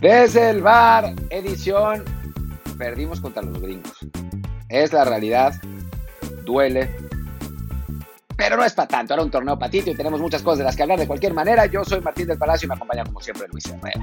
Desde el bar, edición, perdimos contra los gringos. Es la realidad, duele, pero no es para tanto. Era un torneo patito y tenemos muchas cosas de las que hablar de cualquier manera. Yo soy Martín del Palacio y me acompaña como siempre Luis Herrera.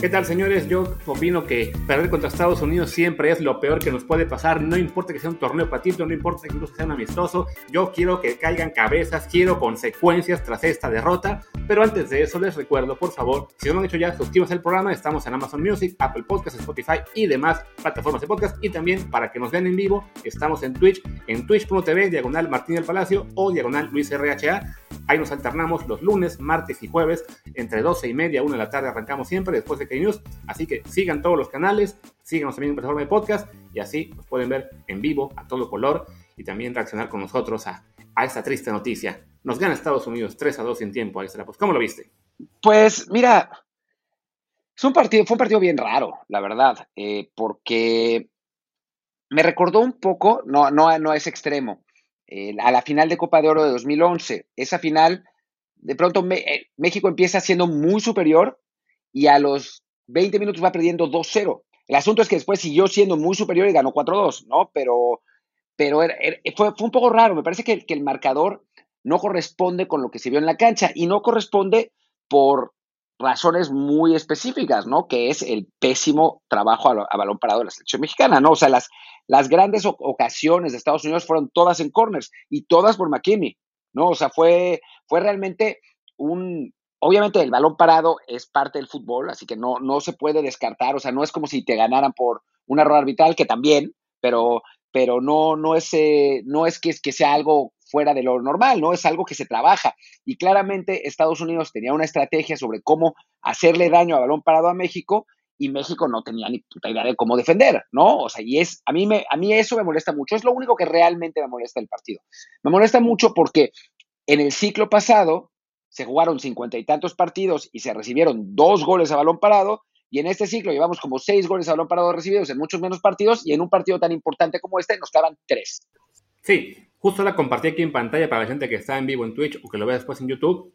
¿Qué tal, señores? Yo opino que perder contra Estados Unidos siempre es lo peor que nos puede pasar. No importa que sea un torneo patito, no importa que incluso sea un amistoso. Yo quiero que caigan cabezas, quiero consecuencias tras esta derrota. Pero antes de eso, les recuerdo, por favor, si no lo han hecho ya, suscríbanse al programa. Estamos en Amazon Music, Apple Podcasts, Spotify y demás plataformas de podcast. Y también, para que nos vean en vivo, estamos en Twitch, en twitch.tv, diagonal Martín del Palacio o diagonal Luis RHA. Ahí nos alternamos los lunes, martes y jueves, entre 12 y media, 1 de la tarde arrancamos siempre, después de News. Así que sigan todos los canales, síganos también en plataforma de podcast y así nos pueden ver en vivo a todo color y también reaccionar con nosotros a, a esta triste noticia. Nos gana Estados Unidos 3 a 2 en tiempo, extra. Pues, ¿cómo lo viste? Pues mira, es un fue un partido bien raro, la verdad, eh, porque me recordó un poco, no, no, no es extremo, eh, a la final de Copa de Oro de 2011. Esa final, de pronto eh, México empieza siendo muy superior y a los 20 minutos va perdiendo 2-0. El asunto es que después siguió siendo muy superior y ganó 4-2, ¿no? Pero, pero fue, fue, un poco raro. Me parece que, que, el marcador no corresponde con lo que se vio en la cancha y no corresponde por razones muy específicas, ¿no? Que es el pésimo trabajo a, balón parado de la selección mexicana, ¿no? O sea, las, las grandes ocasiones de Estados Unidos fueron todas en corners y todas por McKinney, ¿no? O sea, fue, fue realmente un, Obviamente el balón parado es parte del fútbol, así que no, no se puede descartar, o sea, no es como si te ganaran por un error arbitral, que también, pero, pero no, no, es, eh, no es que, que sea algo fuera de lo normal, ¿no? Es algo que se trabaja. Y claramente Estados Unidos tenía una estrategia sobre cómo hacerle daño a balón parado a México y México no tenía ni puta idea de cómo defender, ¿no? O sea, y es, a mí, me, a mí eso me molesta mucho, es lo único que realmente me molesta del partido. Me molesta mucho porque en el ciclo pasado se jugaron cincuenta y tantos partidos y se recibieron dos goles a balón parado. Y en este ciclo llevamos como seis goles a balón parado recibidos en muchos menos partidos y en un partido tan importante como este nos quedaban tres. Sí, justo la compartí aquí en pantalla para la gente que está en vivo en Twitch o que lo vea después en YouTube,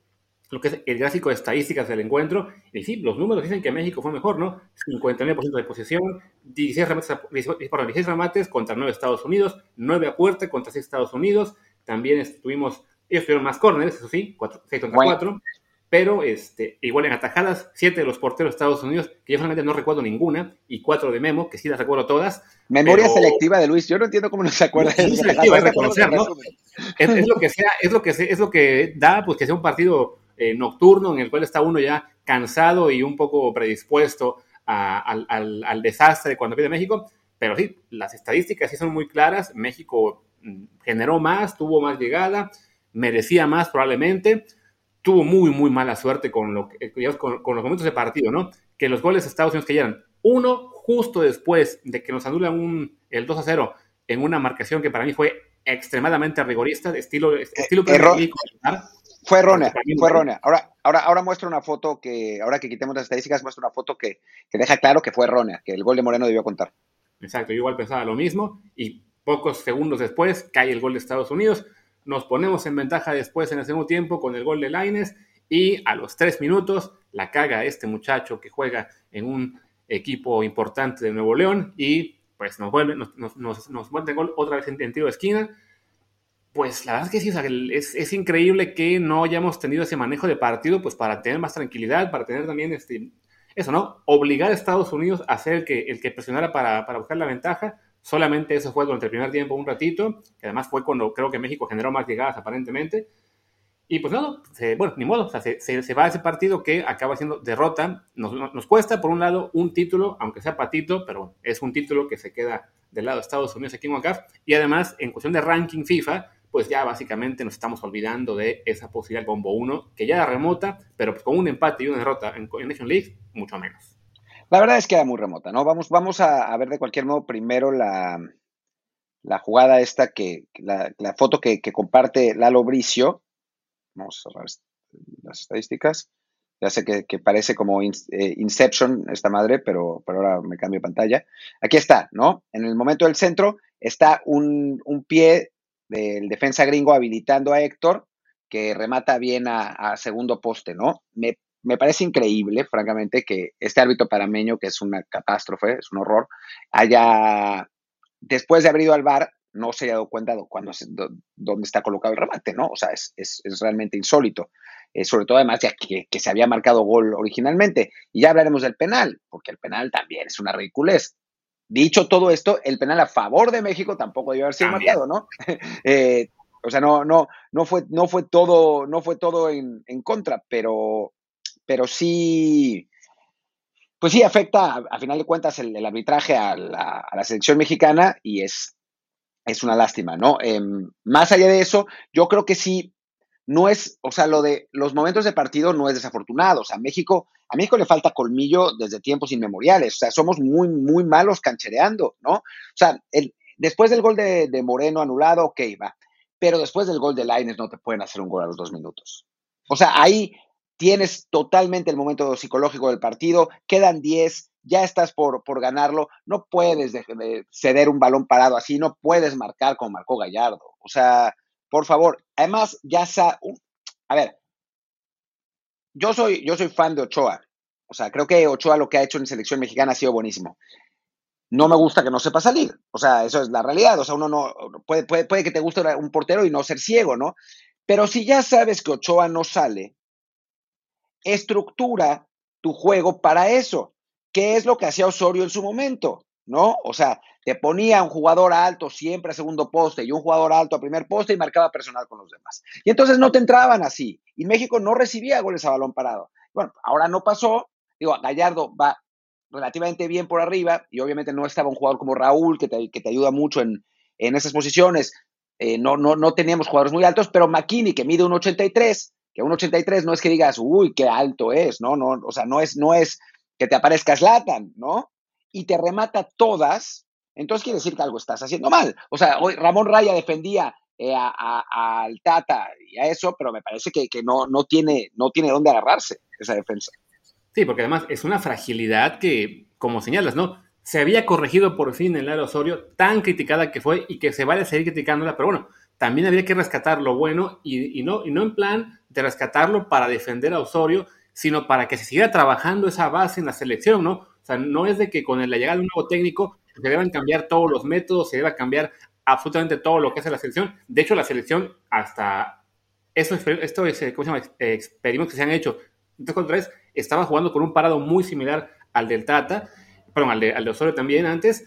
lo que es el gráfico de estadísticas del encuentro. Y sí, los números dicen que México fue mejor, ¿no? 59% de posesión, 16 remates, 16 remates contra 9 Estados Unidos, 9 a puerta contra 6 Estados Unidos. También tuvimos ellos tuvieron más corners, eso sí, 6 contra 4. Pero este, igual en atajadas, 7 de los porteros de Estados Unidos, que yo solamente no recuerdo ninguna, y 4 de Memo, que sí las recuerdo todas. Memoria selectiva de Luis, yo no entiendo cómo no se acuerda. Es reconocer, ¿no? Es, lo que sea, es lo que es lo que da, pues que sea un partido eh, nocturno en el cual está uno ya cansado y un poco predispuesto al, al, al, desastre cuando pide México. Pero sí, las estadísticas sí son muy claras. México mm, generó más, tuvo más llegada, merecía más probablemente, tuvo muy, muy mala suerte con, lo con, los momentos de partido, ¿no? Que los goles de Estados Unidos cayeran. Uno, justo después de que nos anulan un, el 2 a 0 en una marcación que para mí fue extremadamente rigorista, de estilo, estilo eh, Fue errónea, fue errónea. Ahora, ahora, ahora muestro una foto que, ahora que quitemos las estadísticas, muestro una foto que, que deja claro que fue errónea, que el gol de Moreno debió contar. Exacto, yo igual pensaba lo mismo y pocos segundos después cae el gol de Estados Unidos. Nos ponemos en ventaja después en el segundo tiempo con el gol de Laines y a los tres minutos la caga este muchacho que juega en un equipo importante de Nuevo León y pues nos vuelve, nos, nos, nos vuelve el gol otra vez en, tiro de esquina. Pues la verdad es que sí, es, es, increíble que no hayamos tenido ese manejo de partido, pues para tener más tranquilidad, para tener también este, eso, ¿no? Obligar a Estados Unidos a ser el que, el que presionara para, para buscar la ventaja Solamente eso fue durante el primer tiempo, un ratito, que además fue cuando creo que México generó más llegadas aparentemente. Y pues no, bueno, ni modo, o sea, se, se, va a ese partido que acaba siendo derrota. Nos, nos, cuesta, por un lado, un título, aunque sea patito, pero es un título que se queda del lado de Estados Unidos aquí en UNCAF. Y además, en cuestión de ranking FIFA, pues ya básicamente nos estamos olvidando de esa posibilidad bombo 1, que ya era remota, pero pues con un empate y una derrota en, en Nation League, mucho menos. La verdad es que era muy remota, ¿no? Vamos, vamos a, ver de cualquier modo primero la, la jugada esta que, la, foto que, comparte Lalo Bricio. Vamos a ver las estadísticas. Ya sé que, parece como eh, Inception esta madre, pero, pero ahora me cambio pantalla. Aquí está, ¿no? En el momento del centro está un, pie del defensa gringo habilitando a Héctor, que remata bien a, segundo poste, ¿no? Me me parece increíble, francamente, que este árbitro parameño, que es una catástrofe, es un horror, haya, después de haber ido al bar, no se haya dado cuenta de cuándo, dónde está colocado el remate, ¿no? O sea, es, es, es realmente insólito. Eh, sobre todo además ya que, que, se había marcado gol originalmente. Y ya hablaremos del penal, porque el penal también es una ridiculez. Dicho todo esto, el penal a favor de México tampoco debió haber sido marcado, ¿no? eh, o sea, no, no, no fue, no fue todo, no fue todo en, en contra, pero, pero sí, pues sí afecta, a, final de cuentas, el, el arbitraje a la, a la, selección mexicana y es, es una lástima, ¿no? Eh, más allá de eso, yo creo que sí, no es, o sea, lo de los momentos de partido no es desafortunado. O sea, México, a México le falta colmillo desde tiempos inmemoriales. O sea, somos muy, muy malos canchereando, ¿no? O sea, después del gol de, Moreno anulado, ok, va. Pero después del gol de Laines no te pueden hacer un gol a los dos minutos. O sea, ahí tienes totalmente el momento psicológico del partido, quedan 10, ya estás por, por ganarlo, no puedes de, de ceder un balón parado así, no puedes marcar como marcó Gallardo. O sea, por favor, además, ya sa a ver, yo soy, yo soy fan de Ochoa. O sea, creo que Ochoa lo que ha hecho en selección mexicana ha sido buenísimo. No me gusta que no sepa salir. O sea, eso es la realidad. O sea, uno no puede, puede, puede que te guste un portero y no ser ciego, ¿no? Pero si ya sabes que Ochoa no sale, estructura tu juego para eso. ¿Qué es lo que hacía Osorio en su momento? ¿No? O sea, te ponía un jugador alto siempre a segundo poste y un jugador alto a primer poste y marcaba personal con los demás. Y entonces no te entraban así. Y México no recibía goles a balón parado. Bueno, ahora no pasó. Digo, Gallardo va relativamente bien por arriba y obviamente no estaba un jugador como Raúl que te, que te ayuda mucho en, en esas posiciones. Eh, no, no, no teníamos jugadores muy altos, pero McKinney, que mide un 83, que un 83 no es que digas, uy, qué alto es, ¿no? no o sea, no es, no es que te aparezcas Latan, ¿no? Y te remata todas, entonces quiere decir que algo estás haciendo mal. O sea, hoy Ramón Raya defendía eh, a, al Tata y a eso, pero me parece que, que, no, no, tiene, no tiene dónde agarrarse esa defensa. Sí, porque además es una fragilidad que, como señalas, ¿no? Se había corregido por fin en Lara Osorio, tan criticada que fue y que se vale seguir criticándola, pero bueno, también habría que rescatar lo bueno y, y, no, y no en plan de rescatarlo para defender a Osorio, sino para que se siga trabajando esa base en la selección, ¿no? O sea, no es de que con la llegada de un nuevo técnico se deban cambiar todos los métodos, se deba cambiar absolutamente todo lo que hace la selección. De hecho, la selección, hasta estos, esto es, ¿cómo se llama? experimentos que se han hecho, dos contra tres, estaba jugando con un parado muy similar al del Tata, perdón, al de, al de Osorio también antes,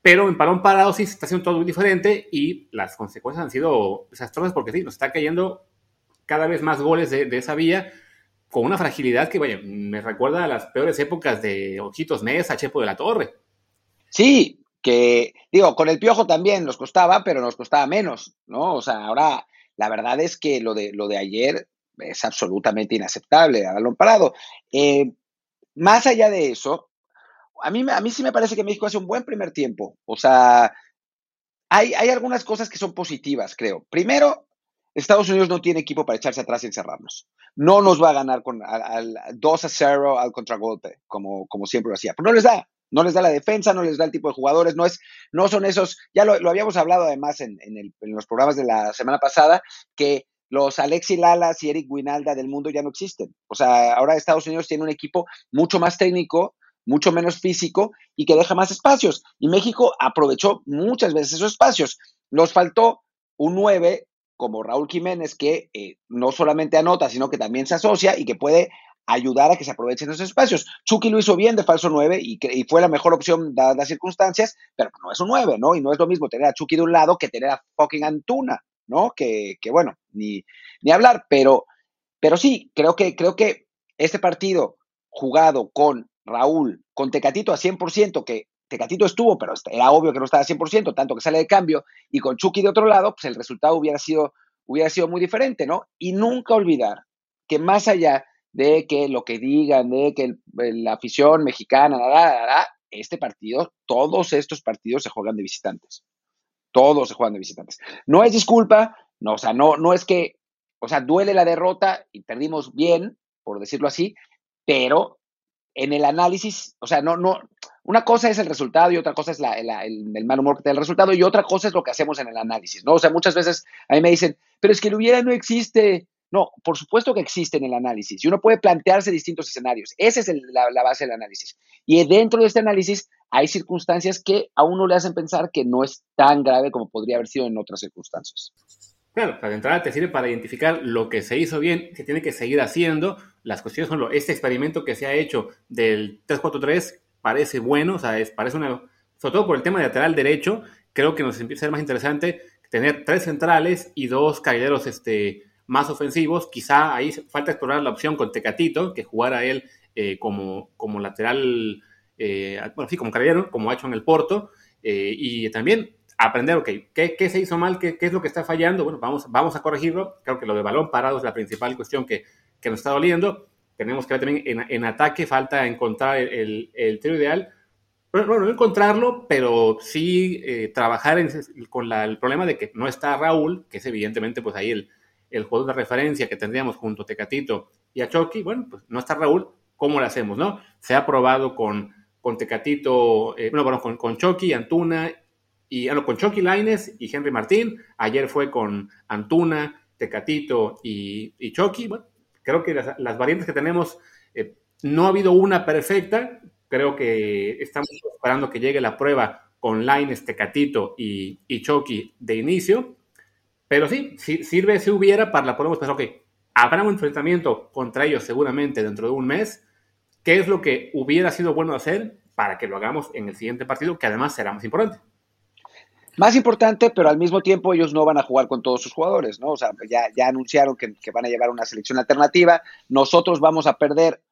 pero en parón parado sí se está haciendo todo muy diferente y las consecuencias han sido desastrosas porque sí, nos está cayendo cada vez más goles de, de esa vía con una fragilidad que, vaya, me recuerda a las peores épocas de Ojitos Mesa, Chepo de la Torre. Sí, que digo, con el piojo también nos costaba, pero nos costaba menos, ¿no? O sea, ahora la verdad es que lo de, lo de ayer es absolutamente inaceptable, a balón parado. Eh, más allá de eso, a mí, a mí sí me parece que México hace un buen primer tiempo. O sea, hay, hay algunas cosas que son positivas, creo. Primero, Estados Unidos no tiene equipo para echarse atrás y encerrarnos. No nos va a ganar con al, al 2 a 0 al contragolpe, como, como siempre lo hacía. Pero no les da. No les da la defensa, no les da el tipo de jugadores, no, es, no son esos, ya lo, lo habíamos hablado además en, en, el, en, los programas de la semana pasada, que los Alexi Lalas y Eric Winalda del mundo ya no existen. O sea, ahora Estados Unidos tiene un equipo mucho más técnico, mucho menos físico y que deja más espacios. Y México aprovechó muchas veces esos espacios. Nos faltó un 9 como Raúl Jiménez que eh, no solamente anota, sino que también se asocia y que puede ayudar a que se aprovechen esos espacios. Chucky lo hizo bien de falso 9 y, y fue la mejor opción dadas las circunstancias, pero no es un 9, ¿no? Y no es lo mismo tener a Chucky de un lado que tener a fucking Antuna, ¿no? Que, que bueno, ni, ni hablar, pero, pero sí, creo que, creo que este partido jugado con Raúl, con Tecatito a 100%, que Tecatito estuvo, pero era obvio que no estaba a 100%, tanto que sale de cambio, y con Chucky de otro lado, pues el resultado hubiera sido, hubiera sido muy diferente, ¿no? Y nunca olvidar que más allá de que lo que digan, de que la afición mexicana, este partido, todos estos partidos se juegan de visitantes. Todos se juegan de visitantes. No es disculpa, no, o sea, no, no es que, o sea, duele la derrota y perdimos bien, por decirlo así, pero en el análisis, o sea, no, no, una cosa es el resultado y otra cosa es el, mal humor que el resultado y otra cosa es lo que hacemos en el análisis, ¿no? O sea, muchas veces a mí me dicen, pero es que el hubiera no existe. No, por supuesto que existe en el análisis y uno puede plantearse distintos escenarios. Esa es la, base del análisis. Y dentro de este análisis hay circunstancias que a uno le hacen pensar que no es tan grave como podría haber sido en otras circunstancias. Claro, para entrada te sirve para identificar lo que se hizo bien, que tiene que seguir haciendo. Las cuestiones son lo, este experimento que se ha hecho del 3-4-3 parece bueno, o sea, es, parece una, sobre todo por el tema de lateral derecho, creo que nos empieza a ser más interesante tener tres centrales y dos carrileros este, más ofensivos. Quizá ahí falta explorar la opción con Tecatito, que jugara él eh, como, como lateral, eh, bueno, sí, como carrilero, como ha hecho en el Porto. Eh, y también aprender, ok, ¿qué, se hizo mal? ¿Qué, es lo que está fallando? Bueno, vamos, vamos a corregirlo. Creo que lo de balón parado es la principal cuestión que, que nos está doliendo. Tenemos que ver también en, en ataque, falta encontrar el, el tiro ideal bueno, no encontrarlo, pero sí eh, trabajar con el problema de que no está Raúl, que es evidentemente pues ahí el, el jugador de referencia que tendríamos junto a Tecatito y a Chucky, bueno, pues no está Raúl, ¿cómo lo hacemos, no? Se ha probado con, con Tecatito, eh, bueno, con, con Chucky, Antuna, y ah, con Chucky Laines y Henry Martín, ayer fue con Antuna, Tecatito y, y Chucky, bueno, creo que las, variantes que tenemos, eh, no ha habido una perfecta, Creo que estamos esperando que llegue la prueba con Lines, Tecatito y, y Chucky de inicio. Pero sí, sirve si hubiera para la podemos pensar, ok, habrá un enfrentamiento contra ellos seguramente dentro de un mes. ¿Qué es lo que hubiera sido bueno hacer para que lo hagamos en el siguiente partido, que además será más importante? Más importante, pero al mismo tiempo ellos no van a jugar con todos sus jugadores, ¿no? O sea, ya, anunciaron que, que van a llevar una selección alternativa. Nosotros vamos a perder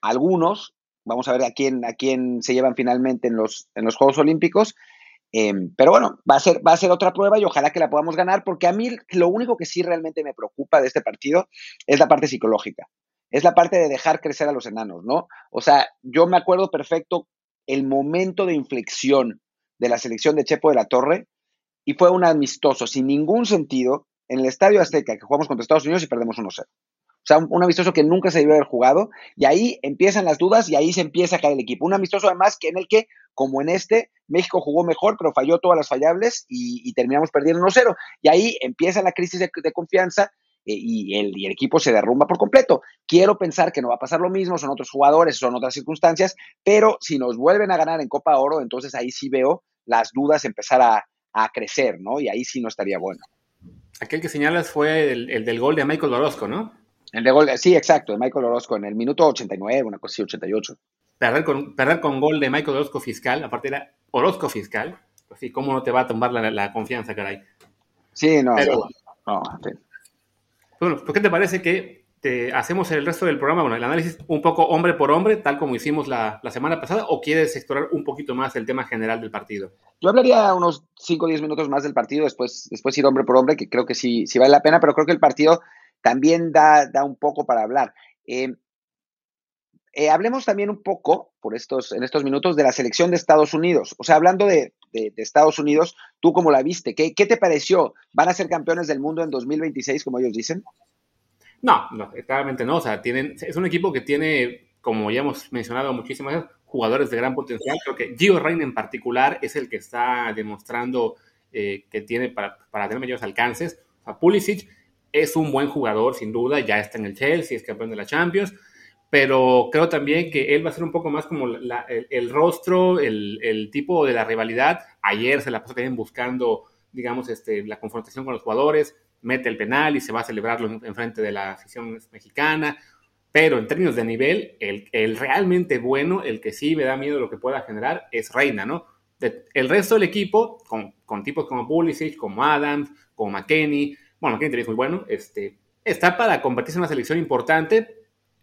algunos, Vamos a ver a quién, a quién se llevan finalmente en los, en los Juegos Olímpicos. Em, pero bueno, va a, ser, va a ser otra prueba y ojalá que la podamos ganar, porque a mí lo único que sí realmente me preocupa de este partido es la parte psicológica. Es la parte de dejar crecer a los enanos, ¿no? O sea, yo me acuerdo perfecto el momento de inflexión de la selección de Chepo de la Torre y fue un amistoso sin ningún sentido en el Estadio Azteca que jugamos contra Estados Unidos y perdemos 1-0. O sea, un, amistoso que nunca se debió haber jugado. Y ahí empiezan las dudas y ahí se empieza a caer el equipo. Un amistoso además que en el que, como en este, México jugó mejor, pero falló todas las fallables y, terminamos perdiendo 1-0. Y ahí empieza la crisis de, confianza eh, y, el, y, el, equipo se derrumba por completo. Quiero pensar que no va a pasar lo mismo, son otros jugadores, son otras circunstancias, pero si nos vuelven a ganar en Copa Oro, entonces ahí sí veo las dudas empezar a, a crecer, ¿no? Y ahí sí no estaría bueno. Aquel que señalas fue el, el del gol de Michael Orozco, ¿no? El de gol, sí, exacto, de Michael Orozco en el minuto 89, una cosa así, 88. Perder con, perder con gol de Michael Orozco fiscal, aparte era Orozco fiscal, pues sí, ¿cómo no te va a tumbar la, confianza, caray? Sí, no, no, Bueno, pues ¿qué te parece que te hacemos el resto del programa, bueno, el análisis un poco hombre por hombre, tal como hicimos la, la, semana pasada, o quieres explorar un poquito más el tema general del partido? Yo hablaría unos 5 o 10 minutos más del partido, después, después ir hombre por hombre, que creo que sí, sí vale la pena, pero creo que el partido también da, da un poco para hablar. Eh, eh, hablemos también un poco, por estos, en estos minutos, de la selección de Estados Unidos. O sea, hablando de, de, Estados Unidos, ¿tú cómo la viste? ¿Qué, ¿Qué, te pareció? ¿Van a ser campeones del mundo en 2026, como ellos dicen? No, no, claramente no. O sea, tienen, es un equipo que tiene, como ya hemos mencionado muchísimas veces, jugadores de gran potencial. Creo que Gio Reina en particular es el que está demostrando eh, que tiene para, para tener mayores alcances. O sea, Pulisic es un buen jugador, sin duda, ya está en el Chelsea, es campeón de la Champions, pero creo también que él va a ser un poco más como el, rostro, el, tipo de la rivalidad. Ayer se la pasó también buscando, digamos, este, la confrontación con los jugadores, mete el penal y se va a celebrarlo en, frente de la afición mexicana. Pero en términos de nivel, el, realmente bueno, el que sí me da miedo lo que pueda generar, es Reina, ¿no? el resto del equipo, con, con tipos como Pulisic, como Adams, como McKenny, bueno, que es muy bueno, este, está para convertirse en una selección importante,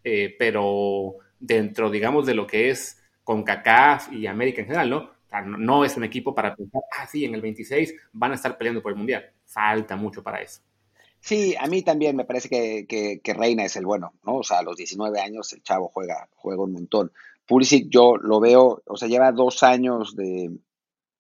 eh, pero dentro, digamos, de lo que es con CACAF y América en general, ¿no? no, es un equipo para pensar, ah, sí, en el 26 van a estar peleando por el Mundial. Falta mucho para eso. Sí, a mí también me parece que, Reina es el bueno, ¿no? O sea, a los 19 años el chavo juega, juega un montón. Pulisic yo lo veo, o sea, lleva dos años de,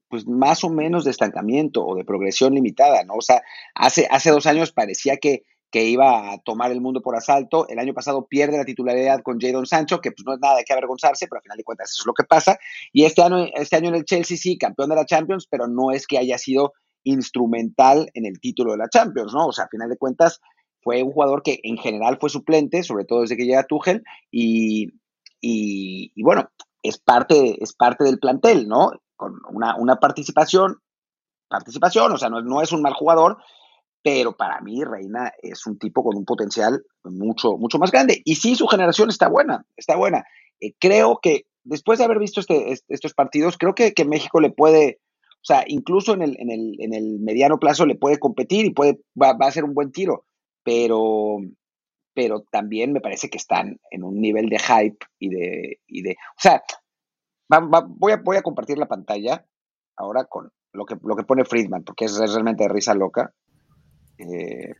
pues más o menos de estancamiento o de progresión limitada, ¿no? O sea, hace, hace dos años parecía que, que iba a tomar el mundo por asalto. El año pasado pierde la titularidad con Jadon Sancho, que pues no es nada de que avergonzarse, pero al final de cuentas eso es lo que pasa. Y este año, este año en el Chelsea sí, campeón de la Champions, pero no es que haya sido instrumental en el título de la Champions, ¿no? O sea, al final de cuentas fue un jugador que en general fue suplente, sobre todo desde que llega Tuchel, y, y, bueno, es parte, es parte del plantel, ¿no? Con una, una participación, participación, o sea, no, no, es un mal jugador, pero para mí Reina es un tipo con un potencial mucho, mucho más grande. Y sí, su generación está buena, está buena. Eh, creo que después de haber visto este, estos partidos, creo que, que, México le puede, o sea, incluso en el, en el, en el mediano plazo le puede competir y puede, va, va, a ser un buen tiro, pero, pero también me parece que están en un nivel de hype y de, y de o sea, voy, a, voy a compartir la pantalla ahora con lo que, lo que pone Friedman, porque es realmente de risa loca. Eh,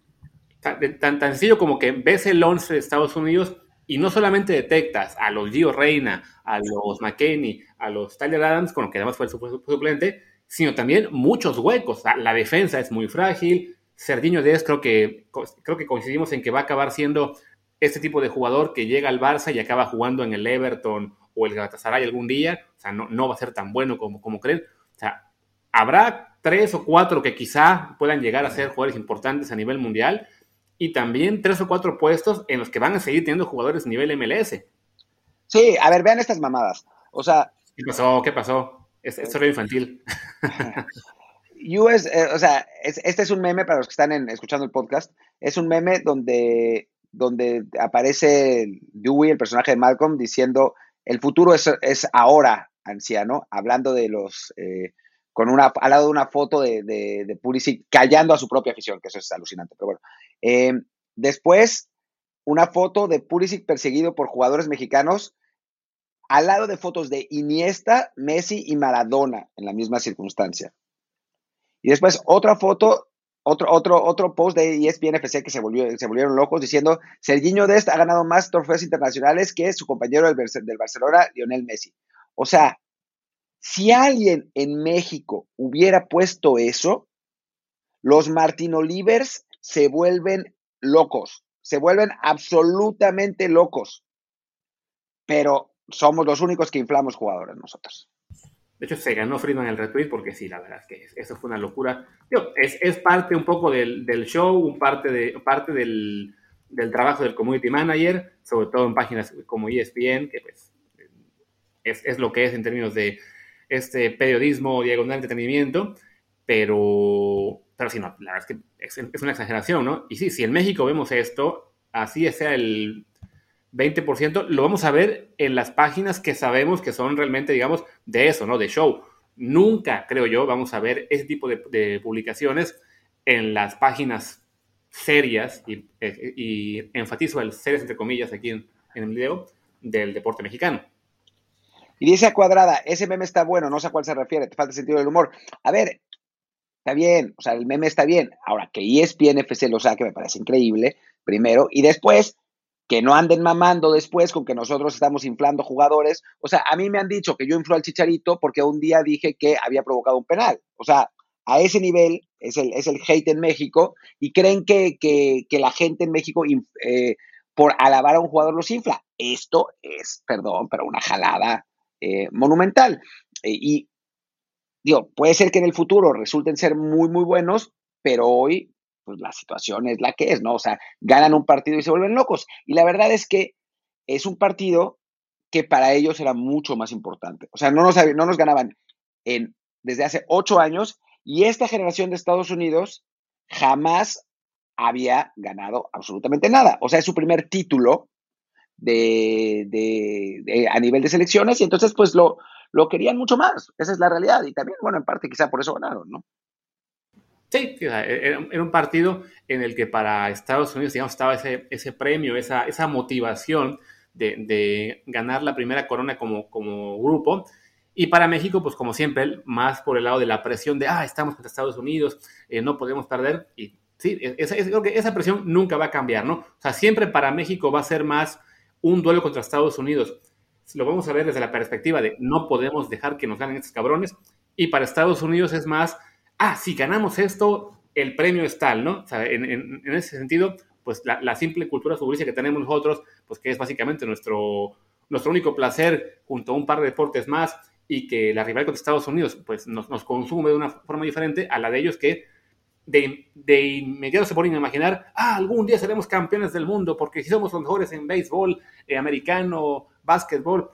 tan, sencillo como que ves el 11 de Estados Unidos y no solamente detectas a los Gio Reina, a los McKenney, a los Tyler Adams, con lo que además fue el suplente, sino también muchos huecos. La defensa es muy frágil. Serginho Díaz creo que, creo que coincidimos en que va a acabar siendo este tipo de jugador que llega al Barça y acaba jugando en el Everton o el Galatasaray algún día. O sea, no, no va a ser tan bueno como, como creen. O sea, habrá tres o cuatro que quizá puedan llegar a ser jugadores importantes a nivel mundial, y también tres o cuatro puestos en los que van a seguir teniendo jugadores nivel MLS. Sí, a ver, vean estas mamadas. O sea. ¿Qué pasó? ¿Qué pasó? Es, es infantil. US, eh, o sea, este es un meme para los que están escuchando el podcast. Es un meme donde, donde aparece Dewey, el personaje de Malcolm, diciendo el futuro es, es ahora, anciano, hablando de los eh, con una, al lado de una foto de, de, de, callando a su propia afición, que eso es alucinante. Pero bueno, eh, después una foto de Pulisic perseguido por jugadores mexicanos al lado de fotos de Iniesta, Messi y Maradona en la misma circunstancia. Y después otra foto, otro, otro, otro post de ESPN FC que se volvieron locos diciendo, Serginho Dest ha ganado más trofeos internacionales que su compañero del, del Barcelona, Lionel Messi. O sea, si alguien en México hubiera puesto eso, los Martin Olivers se vuelven locos, se vuelven absolutamente locos. Pero somos los únicos que inflamos jugadores nosotros. De hecho, se ganó Friedman el retweet porque sí, la verdad es que eso fue una locura. es, parte un poco del, show, un parte, de, parte del, trabajo del community manager, sobre todo en páginas como ESPN, que pues es, es lo que es en términos de este periodismo diagonal entretenimiento, pero, pero sí, no, la verdad es que es, una exageración, ¿no? Y sí, si en México vemos esto, así sea el 20%, lo vamos a ver en las páginas que sabemos que son realmente, digamos, de eso, ¿no? De show. Nunca, creo yo, vamos a ver ese tipo de, publicaciones en las páginas serias, y, y, enfatizo el serias entre comillas aquí en, en el video, del deporte mexicano. Y dice a cuadrada, ese meme está bueno, no sé a cuál se refiere, te falta sentido del humor. A ver, está bien, o sea, el meme está bien. Ahora, que ESPN FC lo saque me parece increíble, primero, y después, que no anden mamando después con que nosotros estamos inflando jugadores. O sea, a mí me han dicho que yo inflo al Chicharito porque un día dije que había provocado un penal. O sea, a ese nivel es el, es el hate en México y creen que, que, que la gente en México, eh, por alabar a un jugador, los infla. Esto es, perdón, pero una jalada eh, monumental. Eh, y digo, puede ser que en el futuro resulten ser muy, muy buenos, pero hoy, pues la situación es la que es, ¿no? O sea, ganan un partido y se vuelven locos. Y la verdad es que es un partido que para ellos era mucho más importante. O sea, no nos, no nos ganaban en, desde hace ocho años y esta generación de Estados Unidos jamás había ganado absolutamente nada. O sea, es su primer título de, de, a nivel de selecciones y entonces pues lo, lo querían mucho más. Esa es la realidad y también, bueno, en parte quizá por eso ganaron, ¿no? Sí, era, era un partido en el que para Estados Unidos, digamos, estaba ese, ese premio, esa, esa motivación de, de, ganar la primera corona como, como grupo. Y para México, pues como siempre, más por el lado de la presión de, ah, estamos contra Estados Unidos, eh, no podemos perder. Y sí, esa, esa, creo que esa presión nunca va a cambiar, ¿no? O sea, siempre para México va a ser más un duelo contra Estados Unidos. Lo vamos a ver desde la perspectiva de no podemos dejar que nos ganen estos cabrones. Y para Estados Unidos es más, ah, si ganamos esto, el premio es tal, ¿no? En, ese sentido, pues la, simple cultura futbolística que tenemos nosotros, pues que es básicamente nuestro, nuestro único placer junto a un par de deportes más y que la rivalidad contra Estados Unidos, pues nos consume de una forma diferente a la de ellos que de, de, inmediato se ponen a imaginar, ah, algún día seremos campeones del mundo porque si somos los mejores en béisbol, eh, americano, básquetbol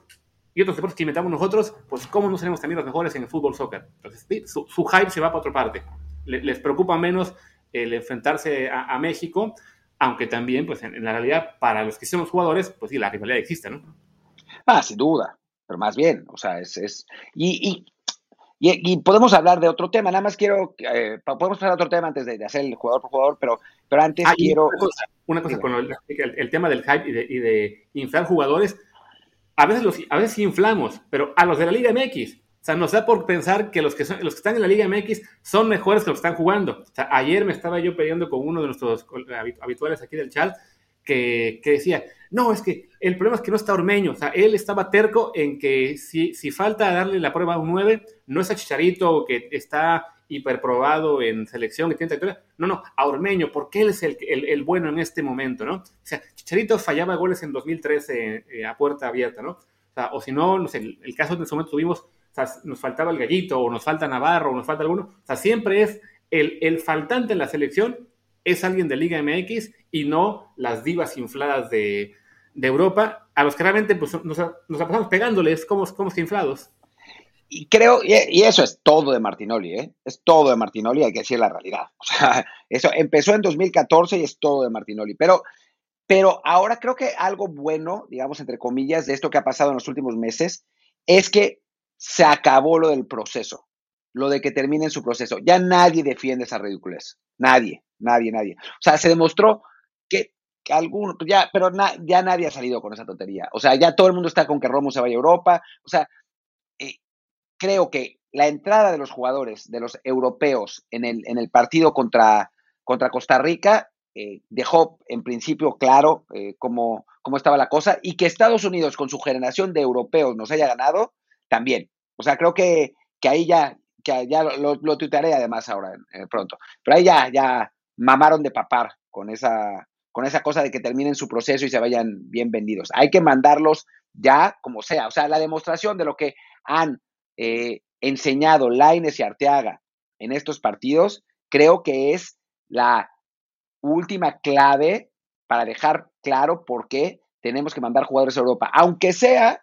y otros deportes que inventamos nosotros, pues cómo no seremos también los mejores en el fútbol, soccer. Entonces, su, su hype se va para otra parte. les preocupa menos el enfrentarse a, México, aunque también, pues en, la realidad, para los que somos jugadores, pues sí, la rivalidad existe, ¿no? Ah, sin duda, pero más bien, o sea, es... es y, y, podemos hablar de otro tema, nada más quiero, eh, podemos pasar a otro tema antes de, hacer el jugador por jugador, pero, pero antes ah, quiero... Una cosa, con el, tema del hype y de, y de inflar jugadores, a veces, los, a veces inflamos, pero a los de la Liga MX, o sea, nos da por pensar que los que, son, los que están en la Liga MX son mejores que los que están jugando. O sea, ayer me estaba yo peleando con uno de nuestros habituales aquí del chat que, decía, no, es que el problema es que no está Ormeño. O sea, él estaba terco en que si, si falta darle la prueba a un 9, no es a Chicharito que está hiperprobado en selección, que tiene No, no, a Ormeño, porque él es el, el, bueno en este momento, ¿no? O sea, Chicharito fallaba goles en 2013 eh, a puerta abierta, ¿no? O si no, no sé, el, caso en ese momento tuvimos o sea, nos faltaba el gallito, o nos falta Navarro, o nos falta alguno. O sea, siempre es el, el faltante en la selección, es alguien de Liga MX y no las divas infladas de, de Europa, a los que realmente pues, nos, nos pegándoles como, como inflados. Y creo, y, eso es todo de Martinoli, ¿eh? Es todo de Martinoli, hay que decir la realidad. O sea, eso empezó en 2014 y es todo de Martinoli. Pero, pero ahora creo que algo bueno, digamos, entre comillas, de esto que ha pasado en los últimos meses, es que se acabó lo del proceso, lo de que terminen su proceso. Ya nadie defiende esa ridiculez. Nadie, nadie, nadie. O sea, se demostró que, que alguno, ya, pero ya nadie ha salido con esa tontería. O sea, ya todo el mundo está con que Romo se vaya a Europa. O sea, eh, creo que la entrada de los jugadores, de los europeos en el, en el partido contra, contra Costa Rica, eh, dejó en principio claro eh, cómo, cómo estaba la cosa y que Estados Unidos con su generación de europeos nos haya ganado, también. O sea, creo que, que ahí ya, que ya lo, lo, tuitearé además ahora eh, pronto. Pero ahí ya, ya mamaron de papar con esa, con esa cosa de que terminen su proceso y se vayan bien vendidos. Hay que mandarlos ya como sea. O sea, la demostración de lo que han eh, enseñado Laines y Arteaga en estos partidos, creo que es la última clave para dejar claro por qué tenemos que mandar jugadores a Europa, aunque sea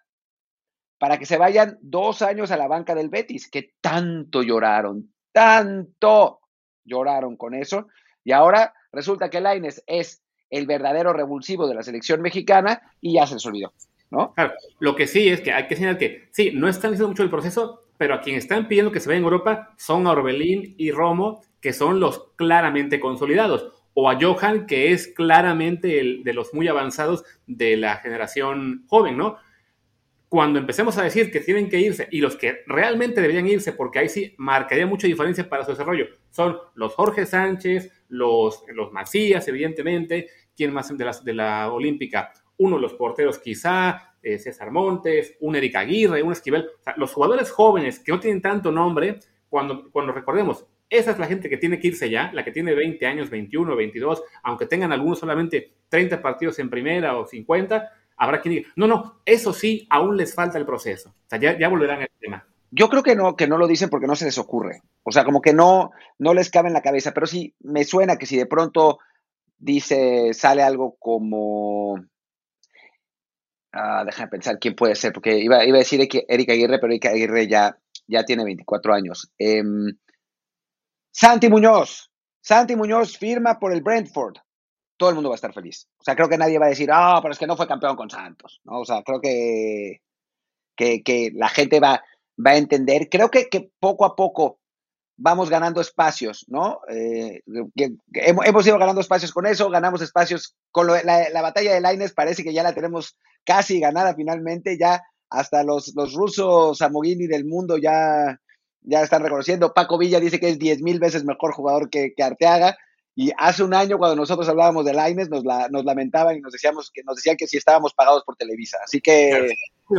para que se vayan dos años a la banca del Betis, que tanto lloraron, tanto lloraron con eso. Y ahora resulta que Laines es el verdadero revulsivo de la selección mexicana y ya se les olvidó, ¿no? Claro, lo que sí es que hay que señalar que sí, no están diciendo mucho el proceso, pero a quien están pidiendo que se vaya en Europa son a Orbelín y Romo, que son los claramente consolidados, o a Johan, que es claramente el de los muy avanzados de la generación joven, ¿no? cuando empecemos a decir que tienen que irse y los que realmente deberían irse, porque ahí sí marcaría mucha diferencia para su desarrollo, son los Jorge Sánchez, los, los Macías, evidentemente, quién más de la, de la Olímpica, uno de los porteros quizá, eh, César Montes, un Eric Aguirre, un Esquivel, o sea, los jugadores jóvenes que no tienen tanto nombre, cuando, cuando recordemos, esa es la gente que tiene que irse ya, la que tiene 20 años, 21, 22, aunque tengan algunos solamente 30 partidos en primera o 50, habrá quien diga, no, no, eso sí, aún les falta el proceso. O sea, ya, ya volverán al tema. Yo creo que no, que no lo dicen porque no se les ocurre. O sea, como que no, no les cabe en la cabeza. Pero sí me suena que si de pronto dice, sale algo como. Ah, déjame pensar quién puede ser, porque iba, iba a decir Erika Aguirre, pero Erika Aguirre ya, ya tiene 24 años. Em, Santi Muñoz. Santi Muñoz firma por el Brentford todo el mundo va a estar feliz. O sea, creo que nadie va a decir, ah, pero es que no fue campeón con Santos. O sea, creo que, que, la gente va, va a entender. Creo que, que poco a poco vamos ganando espacios, ¿no? Eh, hemos, ido ganando espacios con eso, ganamos espacios con la, batalla de Laines, parece que ya la tenemos casi ganada finalmente, ya hasta los, los rusos Amogini del mundo ya, ya están reconociendo. Paco Villa dice que es 10 mil veces mejor jugador que, que Arteaga. Y hace un año, cuando nosotros hablábamos de Laines, nos, nos lamentaban y nos, decíamos que, nos decían que si estábamos pagados por Televisa. Así que.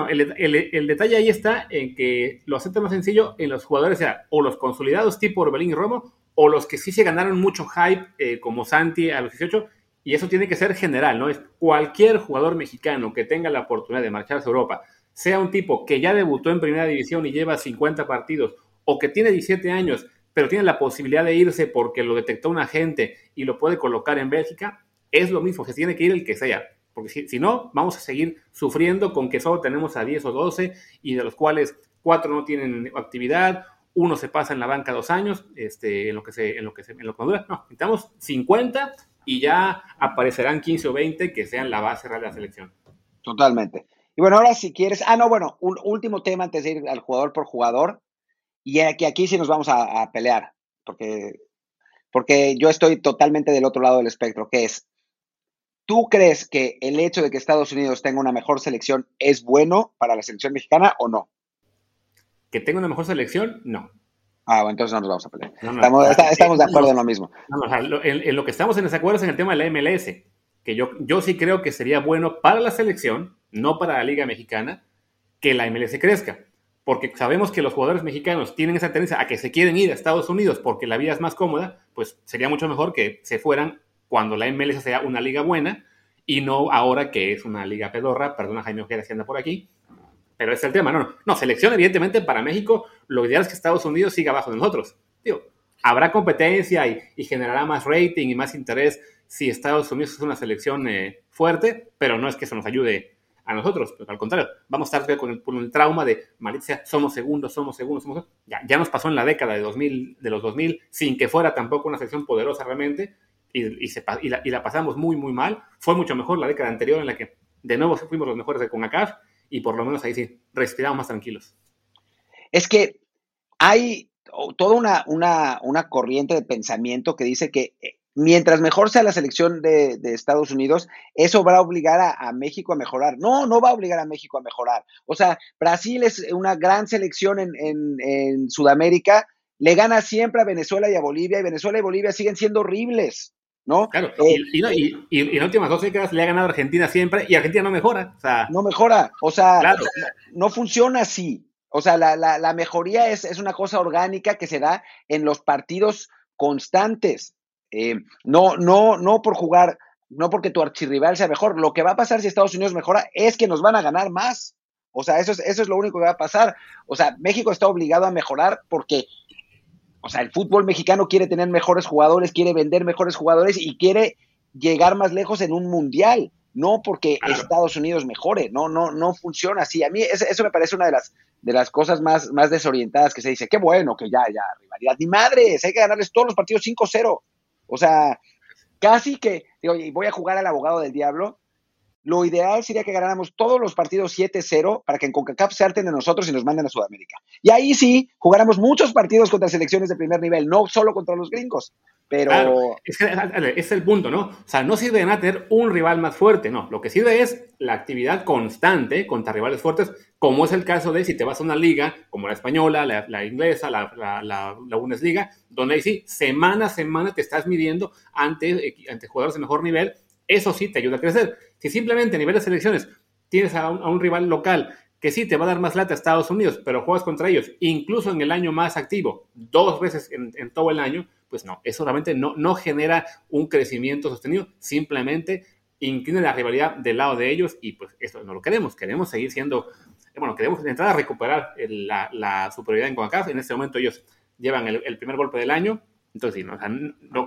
el, detalle ahí está en que lo acepta más sencillo en los jugadores, sea, o los consolidados tipo Orbelín y Romo, o los que sí se ganaron mucho hype, eh, como Santi a los 18, y eso tiene que ser general, ¿no? Es cualquier jugador mexicano que tenga la oportunidad de marcharse a Europa, sea un tipo que ya debutó en primera división y lleva 50 partidos, o que tiene 17 años pero tiene la posibilidad de irse porque lo detectó un agente y lo puede colocar en Bélgica, es lo mismo, se tiene que ir el que sea. Porque si, si, no, vamos a seguir sufriendo con que solo tenemos a 10 o 12 y de los cuales 4 no tienen actividad, uno se pasa en la banca dos años, este, en lo que se, en lo que se, en lo que dura. No, necesitamos 50 y ya aparecerán 15 o 20 que sean la base real de la selección. Totalmente. Y bueno, ahora si quieres, ah, no, bueno, un último tema antes de ir al jugador por jugador. Y aquí, aquí sí nos vamos a, a pelear, porque, porque yo estoy totalmente del otro lado del espectro, que es, ¿tú crees que el hecho de que Estados Unidos tenga una mejor selección es bueno para la selección mexicana o no? ¿Que tenga una mejor selección? No. Ah, bueno, entonces no nos vamos a pelear. estamos, estamos, de acuerdo en lo mismo. en, lo que estamos en desacuerdo es en el tema de la MLS, que yo, yo sí creo que sería bueno para la selección, no para la Liga Mexicana, que la MLS crezca. Porque sabemos que los jugadores mexicanos tienen esa tendencia a que se quieren ir a Estados Unidos porque la vida es más cómoda, pues sería mucho mejor que se fueran cuando la MLS sea una liga buena y no ahora que es una liga pedorra. Perdona, Jaime Ojeda, si anda por aquí pero es el tema. No, no, no, selección, evidentemente, para México, lo ideal es que Estados Unidos siga abajo de nosotros. Digo, habrá competencia y, generará más rating y más interés si Estados Unidos es una selección eh, fuerte, pero no es que eso nos ayude a nosotros, al contrario, vamos a estar con el, trauma de, malicia, somos segundos, somos segundos, somos ya, ya nos pasó en la década de, 2000, de los 2000, sin que fuera tampoco una selección poderosa realmente, y, y la pasamos muy, muy mal. Fue mucho mejor la década anterior en la que de nuevo fuimos los mejores de CONACAF, y por lo menos ahí sí, respiramos más tranquilos. Es que hay toda una, una, una corriente de pensamiento que dice que eh, mientras mejor sea la selección de, Estados Unidos, eso va a obligar a, México a mejorar. No, no va a obligar a México a mejorar. O sea, Brasil es una gran selección en, en Sudamérica, le gana siempre a Venezuela y a Bolivia, y Venezuela y Bolivia siguen siendo horribles. ¿no? Claro, eh, y, y, en las últimas dos décadas le ha ganado Argentina siempre y Argentina no mejora. O sea, no mejora, o sea, no, funciona así. O sea, la, la, mejoría es, es, una cosa orgánica que se da en los partidos constantes. Eh, no, no, no por jugar, no porque tu archirrival sea mejor. Lo que va a pasar si Estados Unidos mejora es que nos van a ganar más. O sea, eso es, eso es lo único que va a pasar. O sea, México está obligado a mejorar porque o sea, el fútbol mexicano quiere tener mejores jugadores, quiere vender mejores jugadores y quiere llegar más lejos en un mundial, no porque Estados Unidos mejore, no, no, no funciona así. A mí eso, me parece una de las, de las cosas más, más desorientadas que se dice, qué bueno que ya, ya, rivalidad, ni madres, hay que ganarles todos los partidos 5-0. O sea, casi que, digo, voy a jugar al abogado del diablo, lo ideal sería que ganáramos todos los partidos 7-0 para que en CONCACAF se harten de nosotros y nos manden a Sudamérica. Y ahí sí, jugáramos muchos partidos contra selecciones de primer nivel, no solo contra los gringos. Pero. es, el punto, ¿no? O sea, no sirve de nada tener un rival más fuerte, no. Lo que sirve es la actividad constante contra rivales fuertes, como es el caso de si te vas a una liga como la española, la, inglesa, la, la, la, Bundesliga, donde ahí sí, semana a semana te estás midiendo ante, ante jugadores de mejor nivel eso sí te ayuda a crecer. Si simplemente a nivel de selecciones tienes a un, rival local que sí te va a dar más lata a Estados Unidos, pero juegas contra ellos, incluso en el año más activo, dos veces en, todo el año, pues no, eso realmente no, no genera un crecimiento sostenido, simplemente inclina la rivalidad del lado de ellos y pues eso no lo queremos, queremos seguir siendo, bueno, queremos entrar a recuperar la, superioridad en CONCACAF, en este momento ellos llevan el primer golpe del año, entonces,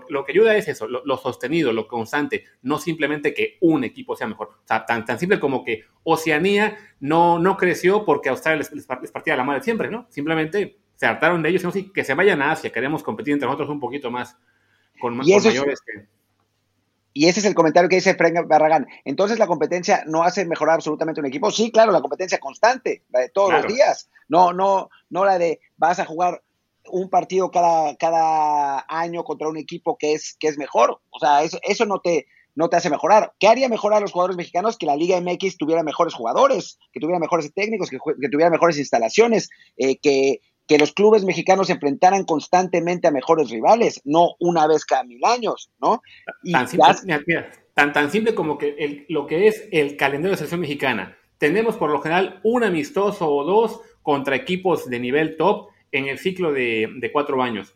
lo, que ayuda es eso, lo, sostenido, lo constante, no simplemente que un equipo sea mejor. O sea, tan, tan simple como que Oceanía no, no creció porque Australia les, les, partía la madre siempre, ¿no? Simplemente se hartaron de ellos, sino sí, que se vayan a Asia, queremos competir entre nosotros un poquito más, con, más, mayores Y ese es el comentario que dice Frank Barragán. Entonces, ¿la competencia no hace mejorar absolutamente un equipo? Sí, claro, la competencia constante, la de todos los días. No, no, no la de vas a jugar un partido cada, cada año contra un equipo que es, que es mejor. O sea, eso, eso no, te, no te hace mejorar. ¿Qué haría mejorar a los jugadores mexicanos? Que la Liga MX tuviera mejores jugadores, que tuviera mejores técnicos, que, tuviera mejores instalaciones, eh, que, que los clubes mexicanos se enfrentaran constantemente a mejores rivales, no una vez cada mil años, ¿no? tan, simple, tan, tan simple como que lo que es el calendario de selección mexicana. Tenemos por lo general un amistoso o dos contra equipos de nivel top en el ciclo de, cuatro años.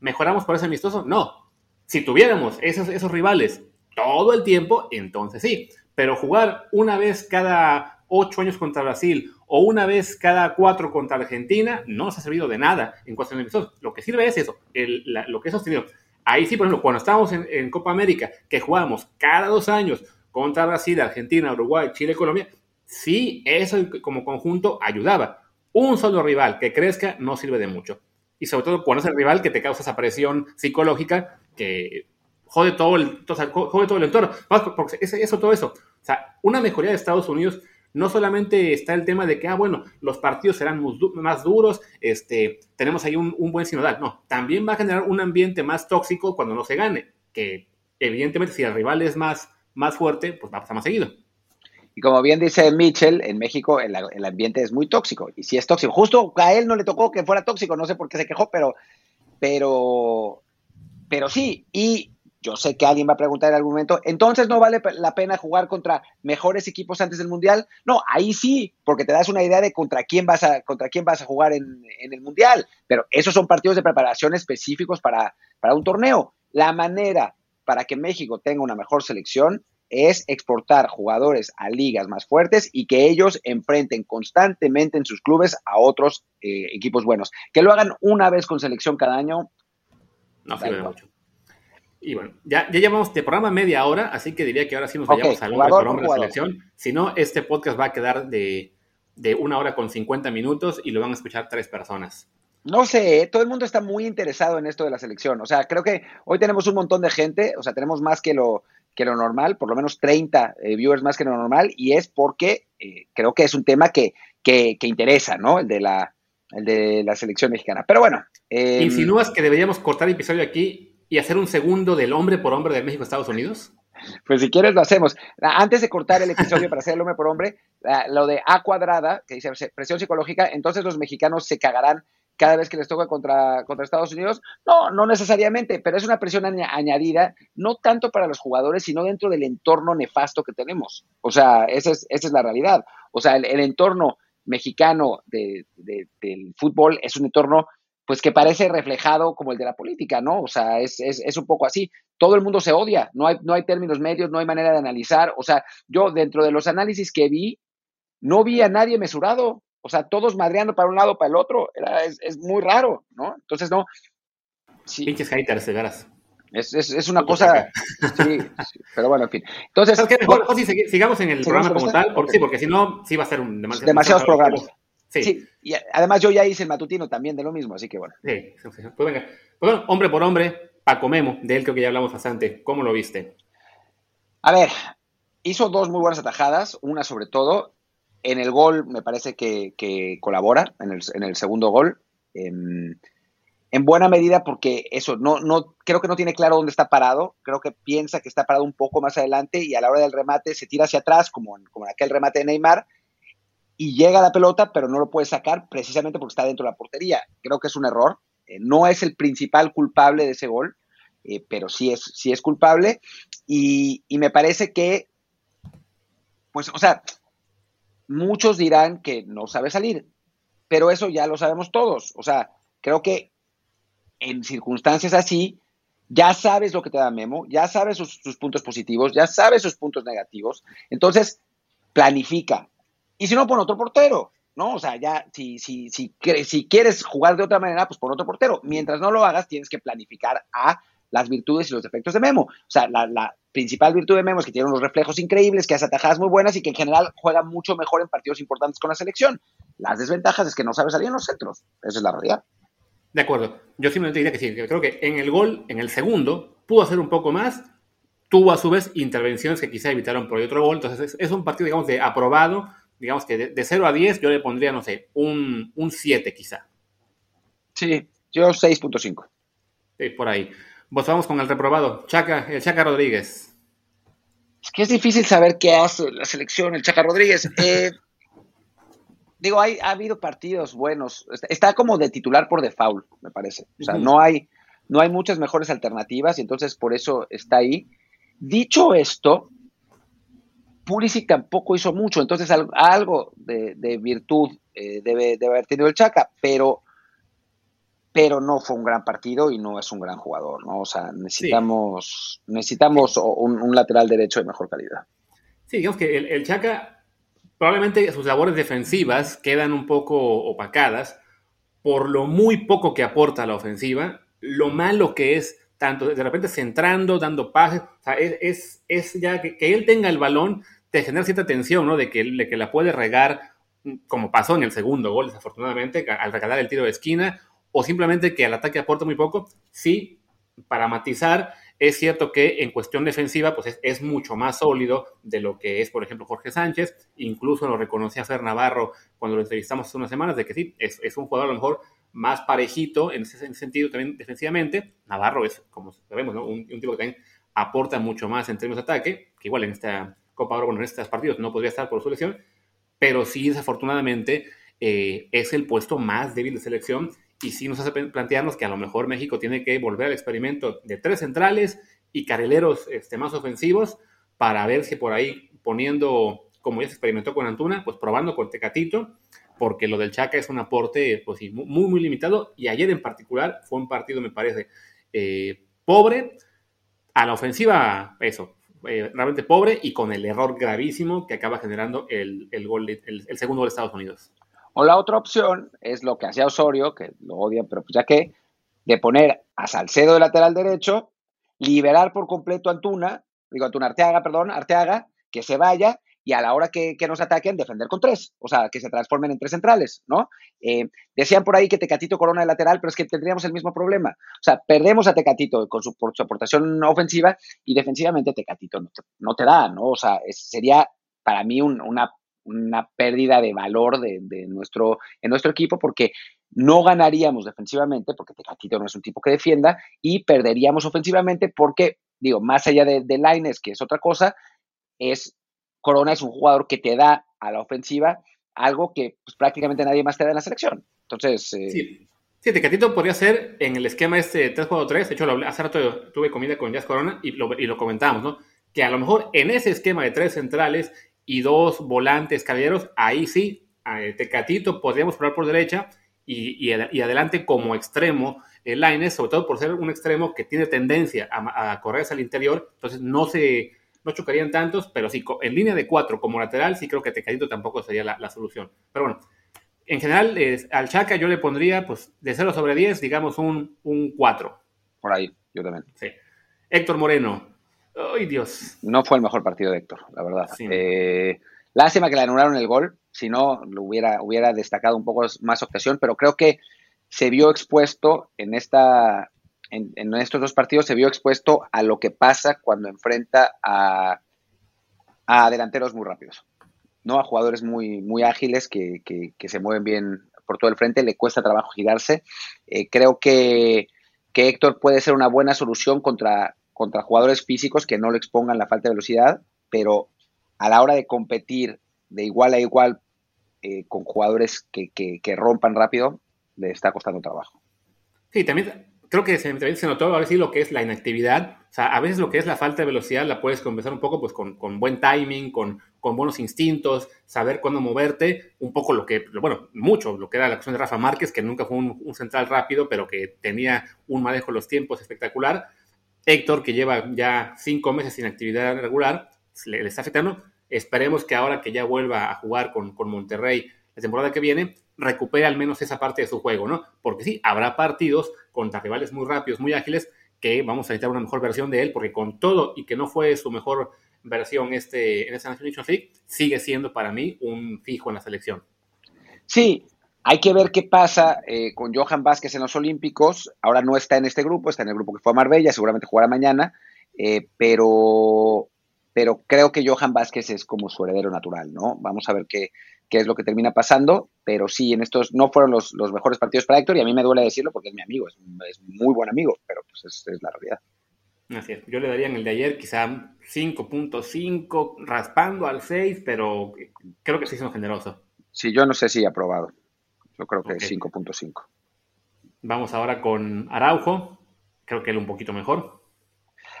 ¿Mejoramos por ese amistoso? No. Si tuviéramos esos, esos rivales todo el tiempo, entonces sí. Pero jugar una vez cada ocho años contra Brasil o una vez cada cuatro contra Argentina, no nos ha servido de nada en cuestión de episodios. Lo que sirve es eso, lo que he sostenido. Ahí sí, por ejemplo, cuando estábamos en, Copa América, que jugábamos cada dos años contra Brasil, Argentina, Uruguay, Chile, Colombia, sí, eso como conjunto ayudaba. Un solo rival que crezca no sirve de mucho. Y sobre todo cuando es el rival que te causa esa presión psicológica que jode todo el, jode todo el entorno. Porque eso, todo eso. O sea, una mejoría de Estados Unidos no solamente está el tema de que, ah, bueno, los partidos serán más duros, este, tenemos ahí un, buen sinodal. No, también va a generar un ambiente más tóxico cuando no se gane, que evidentemente si el rival es más, más fuerte, pues va a pasar más seguido. Y como bien dice Mitchell, en México el, el, ambiente es muy tóxico. Y si es tóxico, justo a él no le tocó que fuera tóxico, no sé por qué se quejó, pero, pero, pero sí. Y yo sé que alguien va a preguntar en algún momento, entonces no vale la pena jugar contra mejores equipos antes del Mundial. No, ahí sí, porque te das una idea de contra quién vas a, contra quién vas a jugar en, el Mundial. Pero esos son partidos de preparación específicos para, para un torneo. La manera para que México tenga una mejor selección es exportar jugadores a ligas más fuertes y que ellos enfrenten constantemente en sus clubes a otros eh, equipos buenos. Que lo hagan una vez con selección cada año. No sirve mucho. Y bueno, ya, ya llevamos de programa media hora, así que diría que ahora sí nos vayamos al hombre por hombre de selección. Si no, este podcast va a quedar de, una hora con 50 minutos y lo van a escuchar tres personas. No sé, ¿eh? todo el mundo está muy interesado en esto de la selección. O sea, creo que hoy tenemos un montón de gente, o sea, tenemos más que lo, que lo normal, por lo menos 30 eh, viewers más que lo normal, y es porque eh, creo que es un tema que, que, interesa, ¿no? El de la, el de la selección mexicana. Pero bueno. Eh, ¿Insinúas que deberíamos cortar el episodio aquí y hacer un segundo del hombre por hombre de México-Estados Unidos? Pues si quieres lo hacemos. Antes de cortar el episodio para hacer el hombre por hombre, lo de A cuadrada, que dice presión psicológica, entonces los mexicanos se cagarán cada vez que les toca contra, contra Estados Unidos. No, no necesariamente, pero es una presión añadida, no tanto para los jugadores, sino dentro del entorno nefasto que tenemos. O sea, esa es, esa es la realidad. O sea, el, entorno mexicano del fútbol es un entorno pues que parece reflejado como el de la política, ¿no? O sea, es, es, un poco así. Todo el mundo se odia, no hay, no hay términos medios, no hay manera de analizar. O sea, yo dentro de los análisis que vi, no vi a nadie mesurado. O sea, todos madreando para un lado, para el otro. Era, es, es muy raro, ¿no? Entonces, no. Sí. Pinches haters, de veras. Es, es, es, una cosa. Sí, pero bueno, en fin. Entonces. Mejor, sigamos en el programa como tal, porque, sí, porque si no, sí va a ser un demasiado, demasiados programas. Sí. Y además yo ya hice el matutino también de lo mismo, así que bueno. Sí, pues venga. Pues bueno, hombre por hombre, Paco Memo, de él creo que ya hablamos bastante. ¿Cómo lo viste? A ver, hizo dos muy buenas atajadas, una sobre todo. En el gol me parece que, colabora, en el, segundo gol. En, en, buena medida porque eso, no, no, creo que no tiene claro dónde está parado, creo que piensa que está parado un poco más adelante y a la hora del remate se tira hacia atrás, como como en aquel remate de Neymar, y llega la pelota, pero no lo puede sacar precisamente porque está dentro de la portería. Creo que es un error. Eh, no es el principal culpable de ese gol, eh, pero sí es, sí es culpable. Y, me parece que, pues, o sea, muchos dirán que no sabe salir, pero eso ya lo sabemos todos. O sea, creo que en circunstancias así, ya sabes lo que te da Memo, ya sabes sus, puntos positivos, ya sabes sus puntos negativos. Entonces, planifica, y si no, pon otro portero, ¿no? O sea, ya, si, si, si, si quieres jugar de otra manera, pues pon otro portero. Mientras no lo hagas, tienes que planificar a las virtudes y los defectos de Memo. O sea, la, principal virtud de Memo es que tiene unos reflejos increíbles, que hace atajadas muy buenas y que en general juega mucho mejor en partidos importantes con la selección. Las desventajas es que no sabe salir en los centros. Esa es la realidad. De acuerdo. Yo simplemente diría que sí. Creo que en el gol, en el segundo, pudo hacer un poco más. Tuvo a su vez intervenciones que quizá evitaron por otro gol. Entonces es, es un partido, digamos, de aprobado digamos que de, 0 a 10 yo le pondría, no sé, un, 7 quizá. Sí, yo 6.5. Sí, por ahí. Pues vamos con el reprobado, Chaca, el Chaca Rodríguez. Es que es difícil saber qué hace la selección, el Chaca Rodríguez. Eh, digo, hay, ha habido partidos buenos. Está como de titular por default, me parece. O sea, no, hay, no hay muchas mejores alternativas y entonces por eso está ahí. Dicho esto, Pulisic tampoco hizo mucho, entonces algo de, virtud eh, debe, haber tenido el Chaca, pero, pero no fue un gran partido y no es un gran jugador, ¿no? O sea, necesitamos, necesitamos un, lateral derecho de mejor calidad. Sí, digamos que el, Chaca probablemente sus labores defensivas quedan un poco opacadas por lo muy poco que aporta a la ofensiva, lo malo que es tanto de repente centrando, dando pases, o sea, es, es, ya que, él tenga el balón, te genera cierta tensión, ¿no? De que, de que la puede regar, como pasó en el segundo gol, desafortunadamente, al regalar el tiro de esquina, o simplemente que al ataque aporta muy poco, sí, para matizar, es cierto que en cuestión defensiva, pues es, mucho más sólido de lo que es, por ejemplo, Jorge Sánchez. Incluso lo reconocía Fer Navarro cuando lo entrevistamos hace unas semanas, de que sí, es, un jugador a lo mejor más parejito en ese, sentido también defensivamente. Navarro es, como sabemos, un, tipo que también aporta mucho más en términos de ataque, que igual en esta Copa Oro, bueno, en estos partidos no podría estar por su lesión, pero sí, desafortunadamente, eh, es el puesto más débil de selección y sí nos hace plantearnos que a lo mejor México tiene que volver al experimento de tres centrales y carrileros este, más ofensivos para ver si por ahí poniendo, como ya se experimentó con Antuna, pues probando con Tecatito, porque lo del Chaca es un aporte pues, muy, muy limitado y ayer en particular fue un partido, me parece, eh, pobre, a la ofensiva, eso, eh, realmente pobre y con el error gravísimo que acaba generando el, gol, el segundo gol de Estados Unidos. O la otra opción es lo que hacía Osorio, que lo odian, pero pues ya que, de poner a Salcedo de lateral derecho, liberar por completo a Antuna, digo Antuna Arteaga, perdón, Arteaga, que se vaya y a la hora que, nos ataquen, defender con tres, o sea, que se transformen en tres centrales, ¿no? Eh, decían por ahí que Tecatito corona de lateral, pero es que tendríamos el mismo problema. O sea, perdemos a Tecatito con su, por su aportación ofensiva y defensivamente Tecatito no te, da, ¿no? O sea, sería para mí una una pérdida de valor de, nuestro, en nuestro equipo porque no ganaríamos defensivamente porque Tecatito no es un tipo que defienda y perderíamos ofensivamente porque, digo, más allá de, de Lines, que es otra cosa, es Corona es un jugador que te da a la ofensiva algo que pues, prácticamente nadie más te da en la selección. Entonces... Eh, sí. Sí, Tecatito podría ser en el esquema este 3-4-3, de hecho hace rato tuve comida con Jazz Corona y lo, y lo comentamos, ¿no? Que a lo mejor en ese esquema de tres centrales y dos volantes caballeros, ahí sí, Tecatito podríamos probar por derecha y, adelante como extremo el Laines, sobre todo por ser un extremo que tiene tendencia a, correr hacia el interior, entonces no se no chocarían tantos, pero sí, en línea de cuatro como lateral, sí creo que Tecatito tampoco sería la, solución. Pero bueno, en general, al Chaca yo le pondría, pues, de 0 sobre 10, digamos un, un 4. Por ahí, yo también. Sí. Héctor Moreno, ¡Ay, Dios! No fue el mejor partido de Héctor, la verdad. Eh, lástima que le anularon el gol, si no, lo hubiera, hubiera destacado un poco más ocasión, pero creo que se vio expuesto en esta. En, estos dos partidos se vio expuesto a lo que pasa cuando enfrenta a, a delanteros muy rápidos, ¿no? A jugadores muy, muy ágiles que, se mueven bien por todo el frente, le cuesta trabajo girarse. Eh, creo que, que Héctor puede ser una buena solución contra, contra jugadores físicos que no le expongan la falta de velocidad, pero a la hora de competir de igual a igual eh, con jugadores que, que, rompan rápido, le está costando trabajo. Sí, también creo que se, se notó a veces lo que es la inactividad. O sea, a veces lo que es la falta de velocidad la puedes compensar un poco pues, con, con buen timing, con, con, buenos instintos, saber cuándo moverte. Un poco lo que, bueno, mucho lo que era la acción de Rafa Márquez, que nunca fue un, un central rápido, pero que tenía un manejo de los tiempos espectacular. Héctor, que lleva ya cinco meses sin actividad regular, le, está afectando. Esperemos que ahora que ya vuelva a jugar con, Monterrey la temporada que viene, recupere al menos esa parte de su juego, ¿no? Porque sí, habrá partidos contra rivales muy rápidos, muy ágiles, que vamos a necesitar una mejor versión de él, porque con todo y que no fue su mejor versión este, en esta National League, sigue siendo para mí un fijo en la selección. Sí, hay que ver qué pasa eh, con Johan Vázquez en los Olímpicos. Ahora no está en este grupo, está en el grupo que fue a Marbella, seguramente jugará mañana, eh, pero, pero creo que Johan Vázquez es como su heredero natural, ¿no? Vamos a ver qué, qué es lo que termina pasando, pero sí, en estos no fueron los, mejores partidos para Héctor y a mí me duele decirlo porque es mi amigo, es, muy buen amigo, pero pues es, la realidad. Así es. Yo le daría en el de ayer quizá 5.5, raspando al 6, pero creo que sí son generosos. Sí, yo no sé si aprobado. Yo creo que 5.5. Vamos ahora con Araujo. Creo que él un poquito mejor.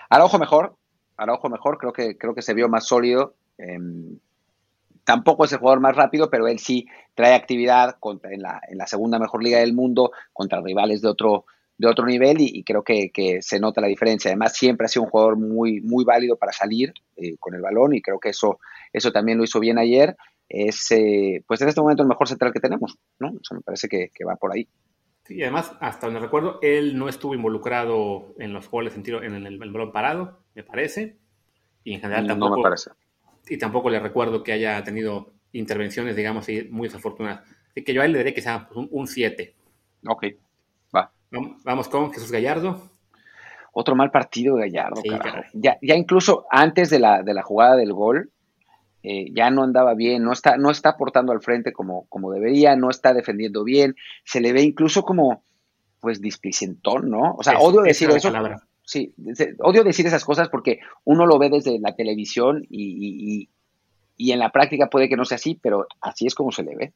Araujo mejor. Araujo mejor. Creo que, creo que se vio más sólido. Em, tampoco es el jugador más rápido, pero él sí trae actividad contra, en, la, en, la, segunda mejor liga del mundo contra rivales de otro, de otro nivel y, creo que, se nota la diferencia. Además, siempre ha sido un jugador muy, muy válido para salir eh, con el balón y creo que eso, eso también lo hizo bien ayer es, eh, pues en este momento el mejor central que tenemos, ¿no? O sea, me parece que, va por ahí. Sí, y además, hasta donde recuerdo, él no estuvo involucrado en los goles en tiro, en el, balón parado, me parece. Y en general tampoco. No me parece. Y tampoco le recuerdo que haya tenido intervenciones, digamos, muy desafortunadas. Así que yo a él le diré que sea un 7. Ok, va. Vamos con Jesús Gallardo. Otro mal partido de Gallardo, Ya, ya incluso antes de la, de la jugada del gol, eh, ya no andaba bien, no está, no está aportando al frente como, como debería, no está defendiendo bien, se le ve incluso como, pues, displicentón, ¿no? O sea, odio decir eso. Sí, odio decir esas cosas porque uno lo ve desde la televisión y, y en la práctica puede que no sea así, pero así es como se le ve.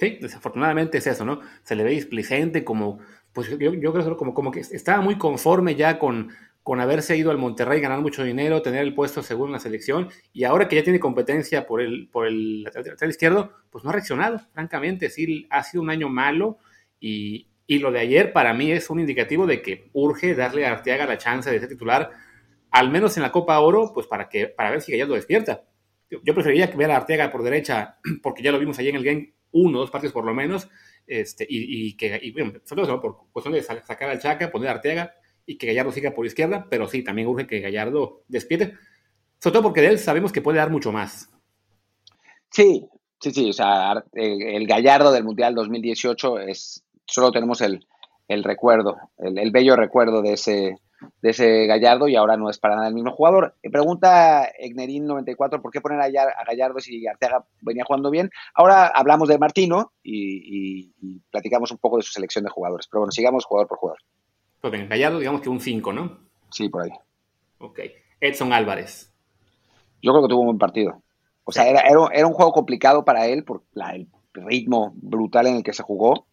Sí, desafortunadamente es eso, ¿no? Se le ve displicente, como, pues yo, yo creo como, como que estaba muy conforme ya con, con haberse ido al Monterrey, ganar mucho dinero, tener el puesto según la selección, y ahora que ya tiene competencia por el, por el lateral izquierdo, pues no ha reaccionado, francamente, sí, ha sido un año malo, y, y lo de ayer para mí es un indicativo de que urge darle a Arteaga la chance de ser titular, al menos en la Copa Oro, pues para, que, para ver si lo despierta. Yo, preferiría que ver a Arteaga por derecha, porque ya lo vimos ayer en el game uno, dos partidos por lo menos, este, y, que, y, bueno, sobre todo por cuestión de sacar al Chaca, poner a Arteaga y que Gallardo siga por izquierda, pero sí, también urge que Gallardo despierte, sobre todo porque de él sabemos que puede dar mucho más. Sí, sí, sí, o sea, el, Gallardo del Mundial 2018 es, solo tenemos el, el recuerdo, el, bello recuerdo de ese, de ese Gallardo y ahora no es para nada el mismo jugador. Pregunta Egnerín94, ¿por qué poner a, Gallardo si Arteaga venía jugando bien? Ahora hablamos de Martino y, platicamos un poco de su selección de jugadores. Pero bueno, sigamos jugador por jugador. Pues bien, Gallardo digamos que un 5, ¿no? Sí, por ahí. Ok. Edson Álvarez. Yo creo que tuvo un buen partido. O sea, era, era, un juego complicado para él por el ritmo brutal en el que se jugó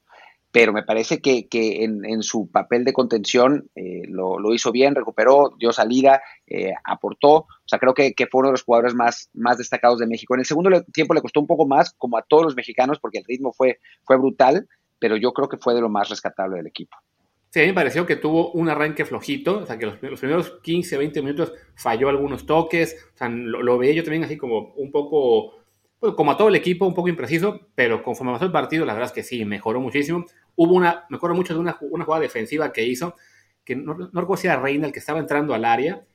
pero me parece que, en, su papel de contención eh, lo, hizo bien, recuperó, dio salida, eh, aportó, o sea, creo que, fue uno de los jugadores más, más destacados de México. En el segundo tiempo le costó un poco más, como a todos los mexicanos, porque el ritmo fue, fue brutal, pero yo creo que fue de lo más rescatable del equipo. Sí, a mí me pareció que tuvo un arranque flojito, o sea, que los, primeros 15, 20 minutos falló algunos toques, o sea, lo, lo veía yo también así como un poco pues, como a todo el equipo, un poco impreciso, pero conforme avanzó el partido, la verdad es que sí, mejoró muchísimo. Hubo una, me acuerdo mucho de una, una jugada defensiva que hizo, que no, no recuerdo si Reina el que estaba entrando al área,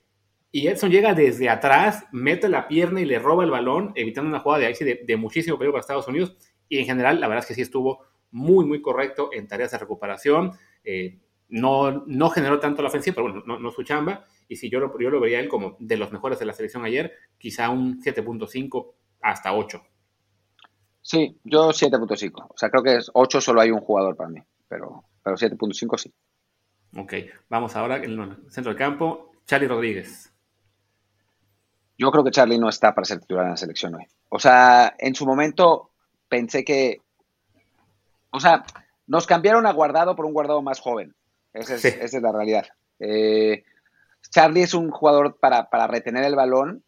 y Edson llega desde atrás, mete la pierna y le roba el balón, evitando una jugada de, de, de muchísimo peligro para Estados Unidos. Y en general, la verdad es que sí estuvo muy, muy correcto en tareas de recuperación. Eh, no, no generó tanto la ofensiva, pero bueno, no, no su chamba. Y si yo lo, yo lo vería él como de los mejores de la selección ayer, quizá un 7.5 hasta 8. Sí, yo 7.5. O sea, creo que es 8 solo hay un jugador para mí, pero, pero 7.5 sí. Ok, vamos ahora en el centro del campo. Charlie Rodríguez. Yo creo que Charlie no está para ser titular en la selección hoy. O sea, en su momento pensé que. O sea, nos cambiaron a guardado por un guardado más joven. Esa es, la realidad. Eh, Charlie es un jugador para, para retener el balón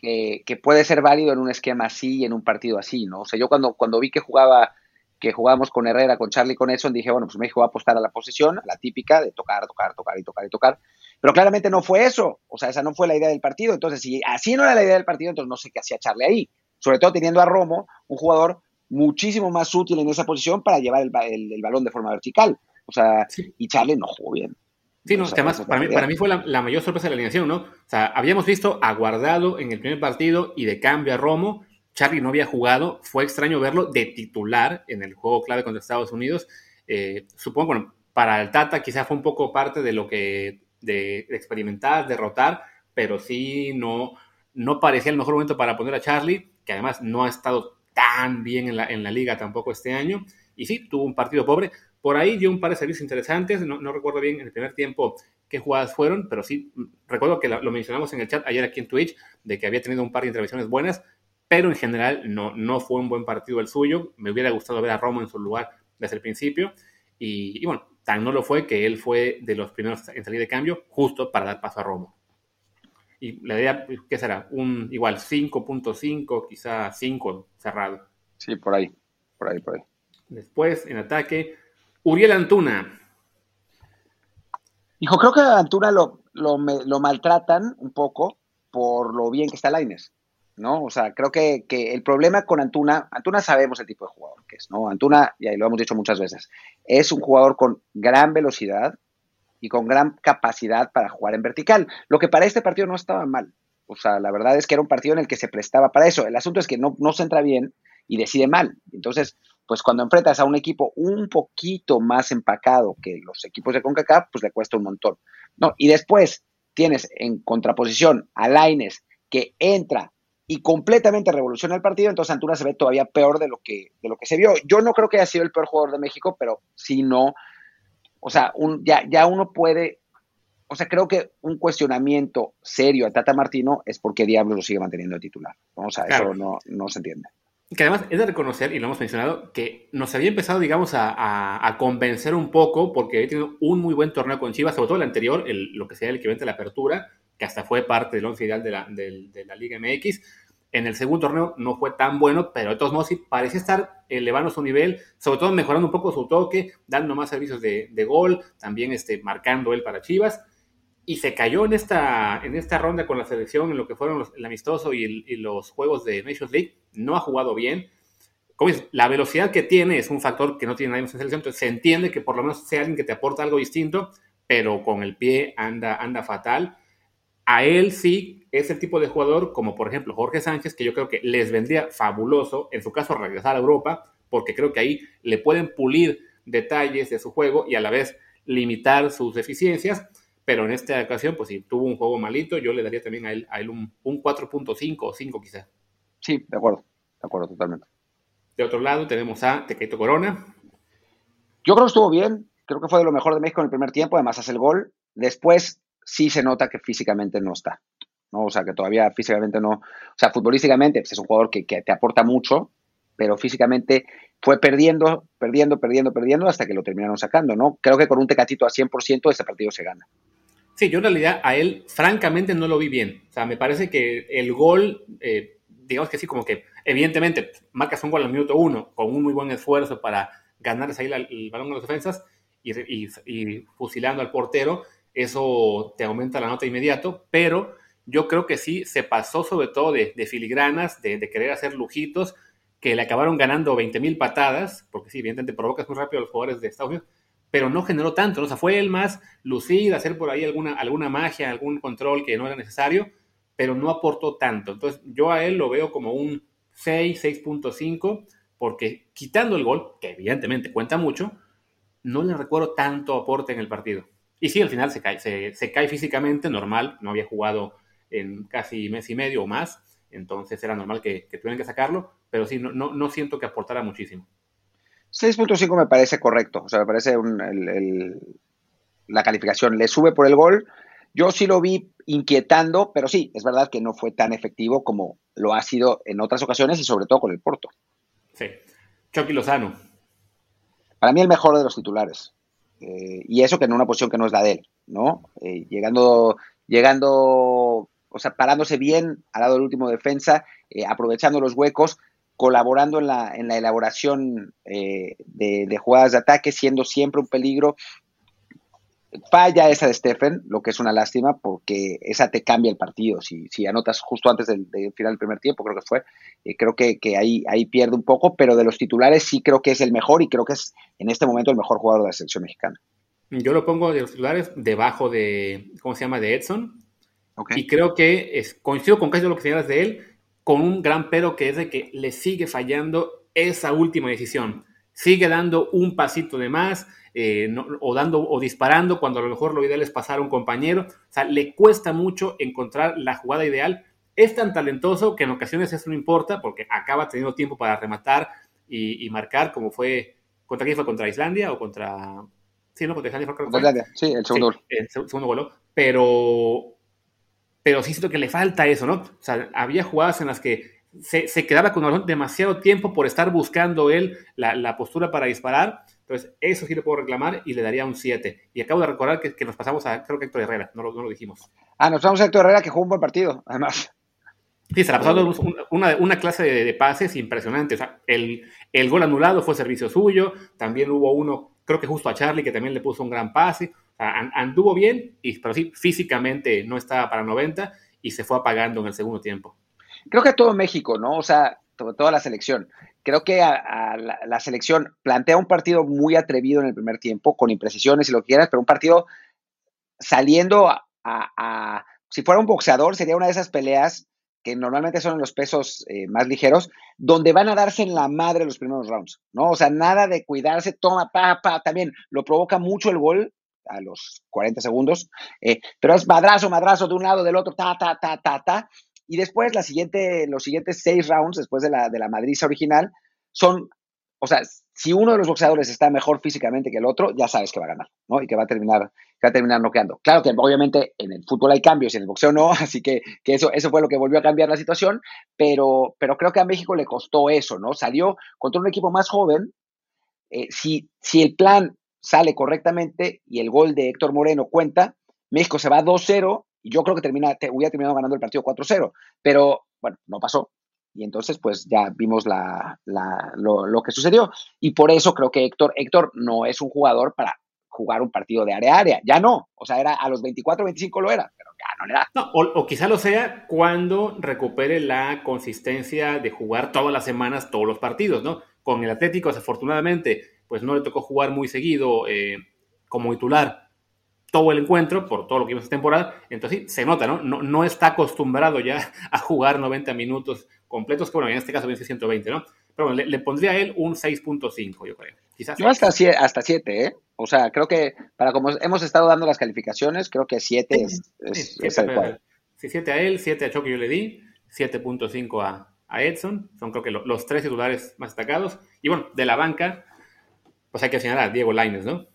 que, puede ser válido en un esquema así y en un partido así, ¿no? O sea, yo cuando, cuando vi que jugaba, que jugábamos con Herrera, con Charlie, con Edson, dije, bueno, pues México va a apostar a la posesión, a la típica de tocar, tocar, tocar y tocar y tocar. Pero claramente no fue eso. O sea, esa no fue la idea del partido. Entonces, si así no era la idea del partido, entonces no sé qué hacía Charlie ahí. Sobre todo teniendo a Romo, un jugador muchísimo más útil en esa posición para llevar el, balón de forma vertical. O sea, y Charlie no jugó bien. Sí, no, además para mí, para mí fue la, mayor sorpresa de la alineación, ¿no? O sea, habíamos visto a Guardado en el primer partido y de cambio a Romo. Charlie no había jugado, fue extraño verlo de titular en el juego clave contra Estados Unidos. Eh, supongo, bueno, para el Tata quizá fue un poco parte de lo que, de, experimentar, derrotar, pero sí no, no parecía el mejor momento para poner a Charlie, que además no ha estado tan bien en la, en la liga tampoco este año. Y sí, tuvo un partido pobre, por ahí dio un par de servicios interesantes, no, recuerdo bien en el primer tiempo qué jugadas fueron, pero sí recuerdo que lo mencionamos en el chat ayer aquí en Twitch, de que había tenido un par de intervenciones buenas, pero en general no, no fue un buen partido el suyo. Me hubiera gustado ver a Romo en su lugar desde el principio. Y, bueno, tan no lo fue que él fue de los primeros en salir de cambio, justo para dar paso a Romo. Y la idea, ¿qué será? Un igual 5.5, quizá 5 cerrado. Sí, por ahí, por ahí, por ahí. Después, en ataque, Uriel Antuna. Hijo, creo que a Antuna lo, lo, maltratan un poco por lo bien que está Laines. ¿no? O sea, creo que, que, el problema con Antuna, Antuna sabemos el tipo de jugador que es, ¿no? Antuna, y ahí lo hemos dicho muchas veces, es un jugador con gran velocidad y con gran capacidad para jugar en vertical, lo que para este partido no estaba mal. O sea, la verdad es que era un partido en el que se prestaba para eso. El asunto es que no, no se entra bien y decide mal. Entonces, pues cuando enfrentas a un equipo un poquito más empacado que los equipos de CONCACAF, pues le cuesta un montón. No, y después tienes en contraposición a Laines que entra y completamente revoluciona el partido, entonces Antuna se ve todavía peor de lo que, de lo que se vio. Yo no creo que haya sido el peor jugador de México, pero si no, o sea, un, ya, ya uno puede, o sea, creo que un cuestionamiento serio a Tata Martino es por qué diablos lo sigue manteniendo de titular. Vamos a eso no, no se entiende. Que además es de reconocer, y lo hemos mencionado, que nos había empezado, digamos, a, a, convencer un poco porque había tenido un muy buen torneo con Chivas, sobre todo el anterior, el, lo que sería el equivalente a la apertura, que hasta fue parte del once ideal de la, de, de la Liga MX. En el segundo torneo no fue tan bueno, pero de todos modos sí parecía estar elevando su nivel, sobre todo mejorando un poco su toque, dando más servicios de, de gol, también este, marcando él para Chivas y se cayó en esta, en esta ronda con la selección, en lo que fueron los, el amistoso y, y, los juegos de Nations League, no ha jugado bien. Como dices, la velocidad que tiene es un factor que no tiene nadie más en selección, entonces se entiende que por lo menos sea alguien que te aporta algo distinto, pero con el pie anda, anda fatal. A él sí es el tipo de jugador como por ejemplo Jorge Sánchez, que yo creo que les vendría fabuloso, en su caso, regresar a Europa, porque creo que ahí le pueden pulir detalles de su juego y a la vez limitar sus deficiencias pero en esta ocasión, pues si tuvo un juego malito, yo le daría también a él, a él un, un 4.5 o 5 quizá. Sí, de acuerdo, de acuerdo totalmente. De otro lado tenemos a Tequeto Corona. Yo creo que estuvo bien, creo que fue de lo mejor de México en el primer tiempo, además hace el gol. Después sí se nota que físicamente no está, ¿no? O sea, que todavía físicamente no, o sea, futbolísticamente pues, es un jugador que, que te aporta mucho, pero físicamente fue perdiendo, perdiendo, perdiendo, perdiendo hasta que lo terminaron sacando, ¿no? Creo que con un Tecatito a 100% ese partido se gana. Sí, yo en realidad a él, francamente, no lo vi bien. O sea, me parece que el gol, eh, digamos que sí, como que, evidentemente, marcas un gol al minuto uno, con un muy buen esfuerzo para ganarles ahí la, el balón a las defensas y, y, y, fusilando al portero, eso te aumenta la nota inmediato, pero yo creo que sí se pasó sobre todo de, filigranas, de, querer hacer lujitos, que le acabaron ganando 20 mil patadas, porque sí, evidentemente provocas muy rápido a los jugadores de Estados Unidos, pero no generó tanto, ¿no? o sea, fue el más lucido, hacer por ahí alguna, alguna magia, algún control que no era necesario, pero no aportó tanto. Entonces, yo a él lo veo como un 6, 6.5, porque quitando el gol, que evidentemente cuenta mucho, no le recuerdo tanto aporte en el partido. Y sí, al final se cae, se, se cae físicamente, normal, no había jugado en casi mes y medio o más, entonces era normal que, que tuvieran que sacarlo, pero sí, no, no, no siento que aportara muchísimo. 6.5 me parece correcto, o sea, me parece un, el, el, la calificación. Le sube por el gol. Yo sí lo vi inquietando, pero sí, es verdad que no fue tan efectivo como lo ha sido en otras ocasiones y sobre todo con el Porto. Sí. Chucky Lozano. Para mí el mejor de los titulares. Eh, y eso que en una posición que no es la de él, ¿no? Eh, llegando, llegando, o sea, parándose bien al lado del último defensa, eh, aprovechando los huecos, colaborando en la, en la elaboración eh, de, jugadas de ataque, siendo siempre un peligro. Falla esa de Stephen, lo que es una lástima, porque esa te cambia el partido. Si, si anotas justo antes del, del, final del primer tiempo, creo que fue, eh, creo que, que, ahí, ahí pierde un poco, pero de los titulares sí creo que es el mejor y creo que es en este momento el mejor jugador de la selección mexicana. Yo lo pongo de los titulares debajo de, ¿cómo se llama?, de Edson. Okay. Y creo que es, coincido con casi lo que señalas de él, con un gran pero que es de que le sigue fallando esa última decisión. Sigue dando un pasito de más, eh, no, o dando o disparando cuando a lo mejor lo ideal es pasar a un compañero. O sea, le cuesta mucho encontrar la jugada ideal. Es tan talentoso que en ocasiones eso no importa porque acaba teniendo tiempo para rematar y, y marcar, como fue. ¿Contra quién fue? ¿Contra Islandia o contra.? Sí, no, contra Islandia fue contra Islandia, sí, el segundo sí, El segundo gol. Pero pero sí siento que le falta eso, ¿no? O sea, había jugadas en las que se, se quedaba con el balón demasiado tiempo por estar buscando él la, la, postura para disparar. Entonces, eso sí le puedo reclamar y le daría un 7. Y acabo de recordar que, que, nos pasamos a, creo que Héctor Herrera, no lo, no lo dijimos. Ah, nos pasamos a Héctor Herrera que jugó un buen partido, además. Sí, se la pasó una, una clase de, de, pases impresionante. O sea, el, el gol anulado fue servicio suyo. También hubo uno, creo que justo a Charlie, que también le puso un gran pase anduvo bien, pero sí, físicamente no estaba para 90 y se fue apagando en el segundo tiempo. creo que todo México, ¿no? O sea, toda la selección. Creo que la, selección plantea un partido muy atrevido en el primer tiempo, con imprecisiones y lo que quieras, pero un partido saliendo a, si fuera un boxeador, sería una de esas peleas que normalmente son en los pesos eh, más ligeros, donde van a darse en la madre los primeros rounds, ¿no? O sea, nada de cuidarse, toma, pa, pa, también lo provoca mucho el gol a los 40 segundos, eh, pero es madrazo, madrazo de un lado, del otro, ta, ta, ta, ta, ta, y después la siguiente, los siguientes seis rounds, después de la, de la madriza original, son, o sea, si uno de los boxeadores está mejor físicamente que el otro, ya sabes que va a ganar, ¿no? Y que va a terminar, que va a terminar noqueando. Claro que obviamente en el fútbol hay cambios y en el boxeo no, así que, que, eso, eso fue lo que volvió a cambiar la situación, pero, pero creo que a México le costó eso, ¿no? Salió contra un equipo más joven. Eh, si, si el plan sale correctamente y el gol de Héctor Moreno cuenta, México se va 2-0 y yo creo que termina, te, hubiera terminado ganando el partido 4-0, pero bueno, no pasó. Y entonces, pues ya vimos la, lo, que sucedió. Y por eso creo que Héctor, Héctor no es un jugador para jugar un partido de área a área. Ya no. O sea, era a los 24, 25 lo era, pero ya no le da. O, o, quizá lo sea cuando recupere la consistencia de jugar todas las semanas todos los partidos, ¿no? Con el Atlético, desafortunadamente, pues no le tocó jugar muy seguido eh, como titular todo el encuentro por todo lo que vimos esta temporada. Entonces sí, se nota, ¿no? ¿no? No está acostumbrado ya a jugar 90 minutos completos, que bueno, en este caso vence 120, ¿no? Pero bueno, le, pondría a él un 6.5, yo creo. Quizás Yo hasta 7, hasta 7, ¿eh? O sea, creo que para como hemos estado dando las calificaciones, creo que 7 es, es, sí, Sí, 7 a él, 7 a Chucky yo le di, 7.5 a, a Edson, son creo que los tres titulares más destacados. Y bueno, de la banca, pues hay que señalar a Diego Laines, ¿no?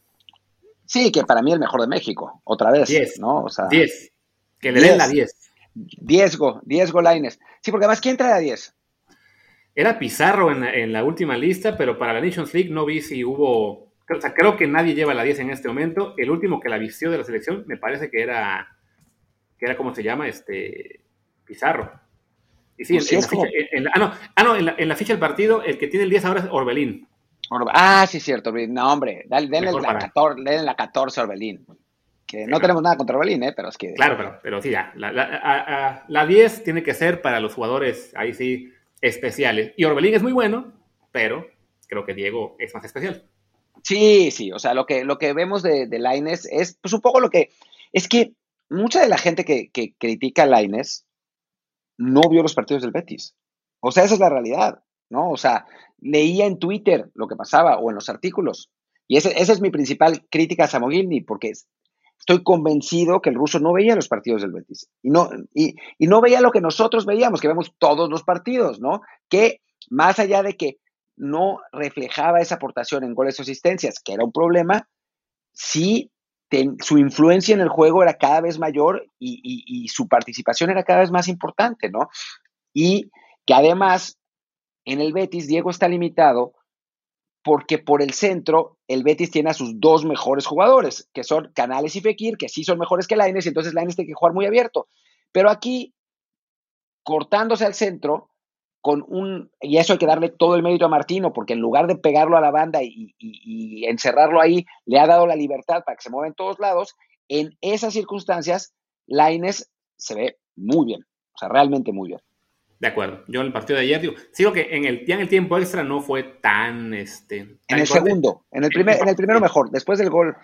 Sí, que para mí el mejor de México, otra vez. 10, ¿no? O sea, 10. Que le den la 10. 10 go, 10 lines. Sí, porque además, ¿quién trae a 10? Era Pizarro en, la última lista, pero para la Nations League no vi si hubo. O sea, creo que nadie lleva la 10 en este momento. El último que la vistió de la selección me parece que era. que era, ¿cómo se llama? Este. Pizarro. Y sí, pues en, la, ah, no, ah, no en, la, en la ficha del partido, el que tiene el 10 ahora es Orbelín. Ah, sí, cierto, Orbelín. No, hombre, denle la, 14, la 14 Orbelín. Que no tenemos nada contra Orbelín, ¿eh? Pero es que. Claro, pero, pero sí, ya. La, la, 10 tiene que ser para los jugadores, ahí sí, especiales. Y Orbelín es muy bueno, pero creo que Diego es más especial. Sí, sí. O sea, lo que, lo que vemos de, de Laines es, pues, un poco lo que. Es que mucha de la gente que, que critica a Laines no vio los partidos del Betis. O sea, esa es la realidad. ¿No? O sea, leía en Twitter lo que pasaba o en los artículos. Y esa es mi principal crítica a Samogilny, porque estoy convencido que el ruso no veía los partidos del Betis. Y no, y, no veía lo que nosotros veíamos, que vemos todos los partidos, ¿no? Que más allá de que no reflejaba esa aportación en goles o asistencias, que era un problema, sí su influencia en el juego era cada vez mayor y, y, su participación era cada vez más importante, ¿no? Y que además en el Betis, Diego está limitado porque por el centro el Betis tiene a sus dos mejores jugadores, que son Canales y Fekir, que sí son mejores que Laines, y entonces Laines tiene que jugar muy abierto. Pero aquí, cortándose al centro, con un, y eso hay que darle todo el mérito a Martino, porque en lugar de pegarlo a la banda y, y encerrarlo ahí, le ha dado la libertad para que se mueva en todos lados. En esas circunstancias, Laines se ve muy bien, o sea, realmente muy bien. De acuerdo. Yo en el partido de ayer digo, sigo que en el, ya en el tiempo extra no fue tan este. en el segundo, en el primer, en el primero mejor, después del gol.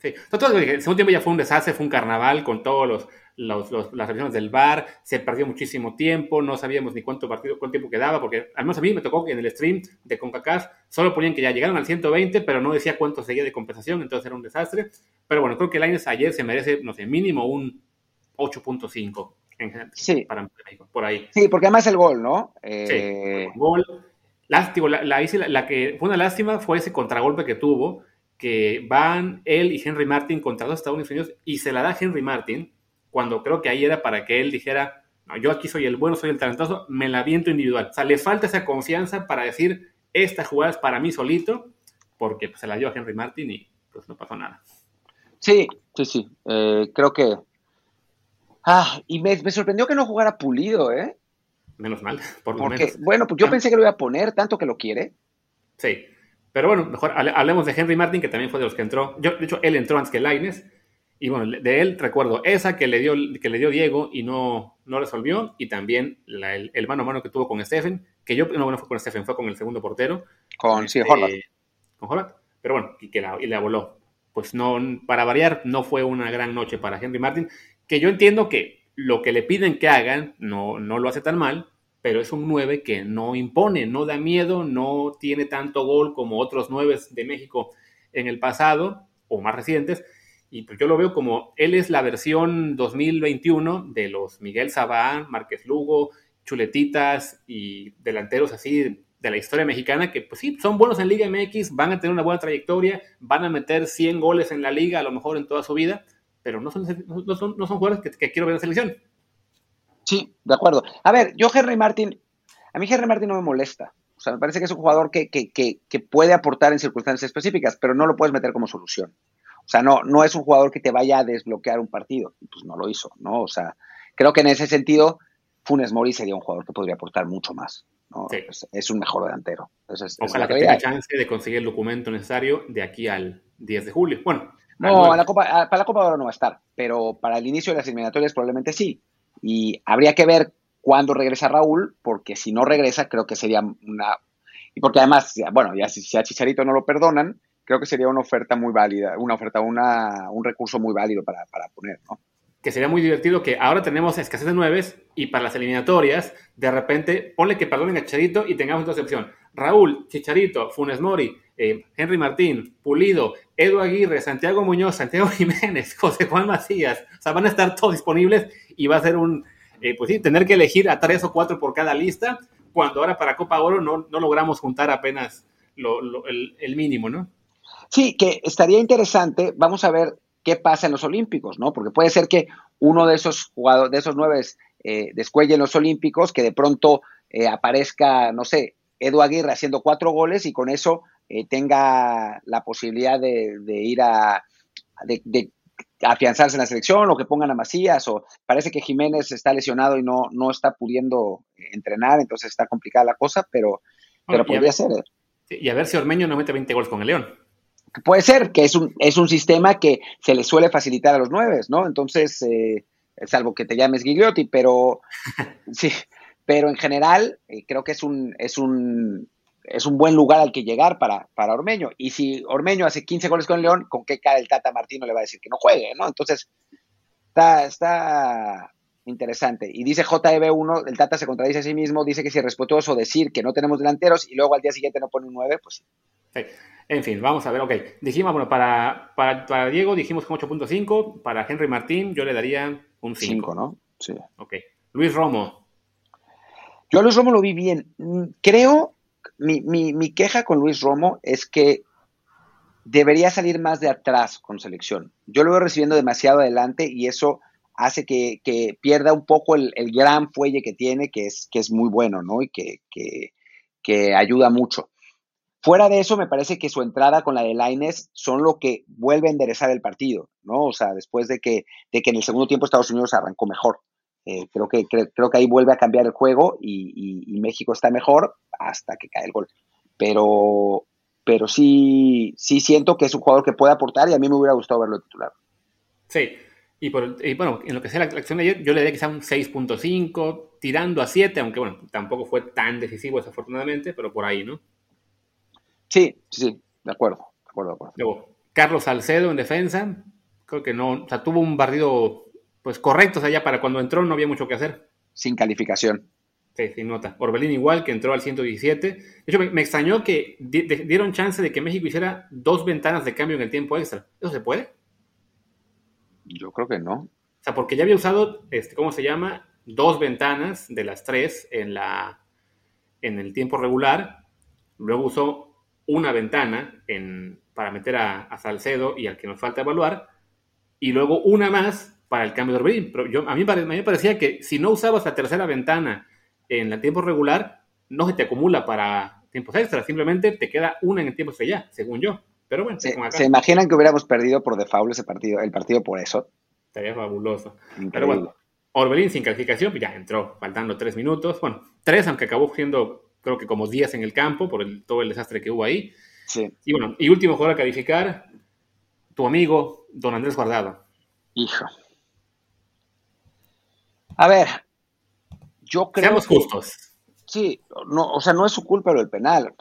Sí, el segundo tiempo ya fue un desastre, fue un carnaval con todos los, las revisiones del bar, se perdió muchísimo tiempo, no sabíamos ni cuánto partido, cuánto tiempo quedaba, porque al menos a mí me tocó que en el stream de CONCACAF solo ponían que ya llegaron al 120, pero no decía cuánto seguía de compensación, entonces era un desastre. Pero bueno, creo que el Aines ayer se merece, no sé, mínimo un 8.5 sí. para por ahí. Sí, porque además el gol, ¿no? Eh... Sí, gol. Lástima, la, la, que fue una lástima fue ese contragolpe que tuvo, que van él y Henry Martin contra dos Estados Unidos y se la da Henry Martin, cuando creo que ahí era para que él dijera, no, yo aquí soy el bueno, soy el talentoso, me la viento individual. O sea, le falta esa confianza para decir, esta jugada es para mí solito, porque pues, se la dio a Henry Martin y pues no pasó nada. Sí, sí, sí. Eh, creo que Ah, y me, sorprendió que no jugara Pulido, ¿eh? Menos mal, por lo Porque, Bueno, pues yo ah. pensé que lo iba a poner, tanto que lo quiere. Sí, pero bueno, mejor hablemos de Henry Martin, que también fue de los que entró. Yo, de hecho, él entró antes que Laines. Y bueno, de él recuerdo esa que le dio, que le dio Diego y no, no resolvió, y también el, mano a mano que tuvo con Stephen, que yo, no, no fue con Stephen, fue con el segundo portero. Con, sí, este, Con Horvath, pero bueno, y que la, y la voló. Pues no, para variar, no fue una gran noche para Henry Martin, que yo entiendo que lo que le piden que hagan no, no lo hace tan mal, pero es un 9 que no impone, no da miedo, no tiene tanto gol como otros 9 de México en el pasado o más recientes, y pues yo lo veo como él es la versión 2021 de los Miguel Sabán, Márquez Lugo, Chuletitas y delanteros así de la historia mexicana que pues sí, son buenos en Liga MX, van a tener una buena trayectoria, van a meter 100 goles en la liga a lo mejor en toda su vida, pero no son, no son, no son jugadores que, que, quiero ver en selección. Sí, de acuerdo. A ver, yo Henry Martin, a mí Henry Martin no me molesta. O sea, me parece que es un jugador que, que, que puede aportar en circunstancias específicas, pero no lo puedes meter como solución. O sea, no, no es un jugador que te vaya a desbloquear un partido. Pues no lo hizo, ¿no? O sea, creo que en ese sentido, Funes Mori sería un jugador que podría aportar mucho más. ¿no? Es, un mejor delantero. Ojalá que tenga chance de conseguir el documento necesario de aquí al 10 de julio. Bueno. No, la Copa, para la Copa de Oro no va a estar, pero para el inicio de las eliminatorias probablemente sí. Y habría que ver cuándo regresa Raúl, porque si no regresa, creo que sería una. Y porque además, bueno, ya si a Chicharito no lo perdonan, creo que sería una oferta muy válida, una oferta, una, un recurso muy válido para, para poner, ¿no? Que sería muy divertido que ahora tenemos escasez de nueves y para las eliminatorias, de repente, ponle que perdonen a Chicharito y tengamos otra opción. Raúl, Chicharito, Funes Mori, eh, Henry Martín, Pulido, Edu Aguirre, Santiago Muñoz, Santiago Jiménez, José Juan Macías. O sea, van a estar todos disponibles y va a ser un, eh, pues sí, tener que elegir a tres o cuatro por cada lista, cuando ahora para Copa Oro no, no logramos juntar apenas lo, el, mínimo, ¿no? Sí, que estaría interesante, vamos a ver qué pasa en los Olímpicos, ¿no? Porque puede ser que uno de esos jugadores, de esos nueve, eh, descuelle en los Olímpicos, que de pronto eh, aparezca, no sé, Edu Aguirre haciendo cuatro goles y con eso eh, tenga la posibilidad de, ir a de, afianzarse en la selección o que pongan a Macías o parece que Jiménez está lesionado y no, no está pudiendo entrenar, entonces está complicada la cosa, pero, pero podría ser. Y a ver si Ormeño no mete 20 goles con el León. Puede ser, que es un, es un sistema que se le suele facilitar a los nueve, ¿no? Entonces, eh, salvo que te llames Gigliotti, pero sí, pero en general eh, creo que es un, es un es un buen lugar al que llegar para, para Ormeño. Y si Ormeño hace 15 goles con León, ¿con qué cara el Tata Martino le va a decir que no juegue, ¿no? Entonces, está, está interesante. Y dice JEB1, el Tata se contradice a sí mismo, dice que si es respetuoso decir que no tenemos delanteros y luego al día siguiente no pone un 9, pues sí. En fin, vamos a ver, ok. Dijimos, bueno, para, para, Diego dijimos con 8.5, para Henry Martín yo le daría un 5. ¿no? Sí. Ok. Luis Romo. Yo a Luis Romo lo vi bien. Mm, creo, mi, mi, mi queja con Luis Romo es que debería salir más de atrás con selección. Yo lo veo recibiendo demasiado adelante y eso hace que, que pierda un poco el, el, gran fuelle que tiene, que es, que es muy bueno, ¿no? Y que, que, que ayuda mucho. Fuera de eso, me parece que su entrada con la de Laines son lo que vuelve a enderezar el partido, ¿no? O sea, después de que, de que en el segundo tiempo Estados Unidos arrancó mejor. Eh, creo, que, creo, que ahí vuelve a cambiar el juego y, México está mejor hasta que cae el gol. Pero, pero sí, sí siento que es un jugador que puede aportar y a mí me hubiera gustado verlo titular. Sí, y, por, y bueno, en lo que sea la, acción de ayer, yo le daría quizá un 6.5, tirando a 7, aunque bueno, tampoco fue tan decisivo desafortunadamente, pero por ahí, ¿no? Sí, sí, de acuerdo, de acuerdo, de acuerdo. Luego, Carlos Salcedo en defensa, creo que no, o sea, tuvo un barrido pues correcto, o sea, ya para cuando entró no había mucho que hacer. Sin calificación. Sí, sin nota. Orbelín igual, que entró al 117. De hecho, me, extrañó que dieron chance de que México hiciera dos ventanas de cambio en el tiempo extra. ¿Eso se puede? Yo creo que no. O sea, porque ya había usado, este, ¿cómo se llama? Dos ventanas de las tres en, la, en el tiempo regular. Luego usó una ventana en, para meter a, Salcedo y al que nos falta evaluar, y luego una más para el cambio de Orbelín. Pero yo, a, mí, me parecía que si no usabas la tercera ventana en el tiempo regular, no se te acumula para tiempos extras, simplemente te queda una en el tiempo extra ya, según yo. Pero bueno, se, imaginan que hubiéramos perdido por default ese partido, el partido por eso. Estaría fabuloso. Pero bueno, Orbelín sin calificación, pues ya entró, faltando tres minutos. Bueno, tres, aunque acabó siendo creo que como días en el campo por el, todo el desastre que hubo ahí. Sí. Y bueno, y último jugador a calificar, tu amigo Don Andrés Guardado. Hijo. A ver, yo creo. Seamos justos. Sí, no, o sea, no es su culpa lo del penal.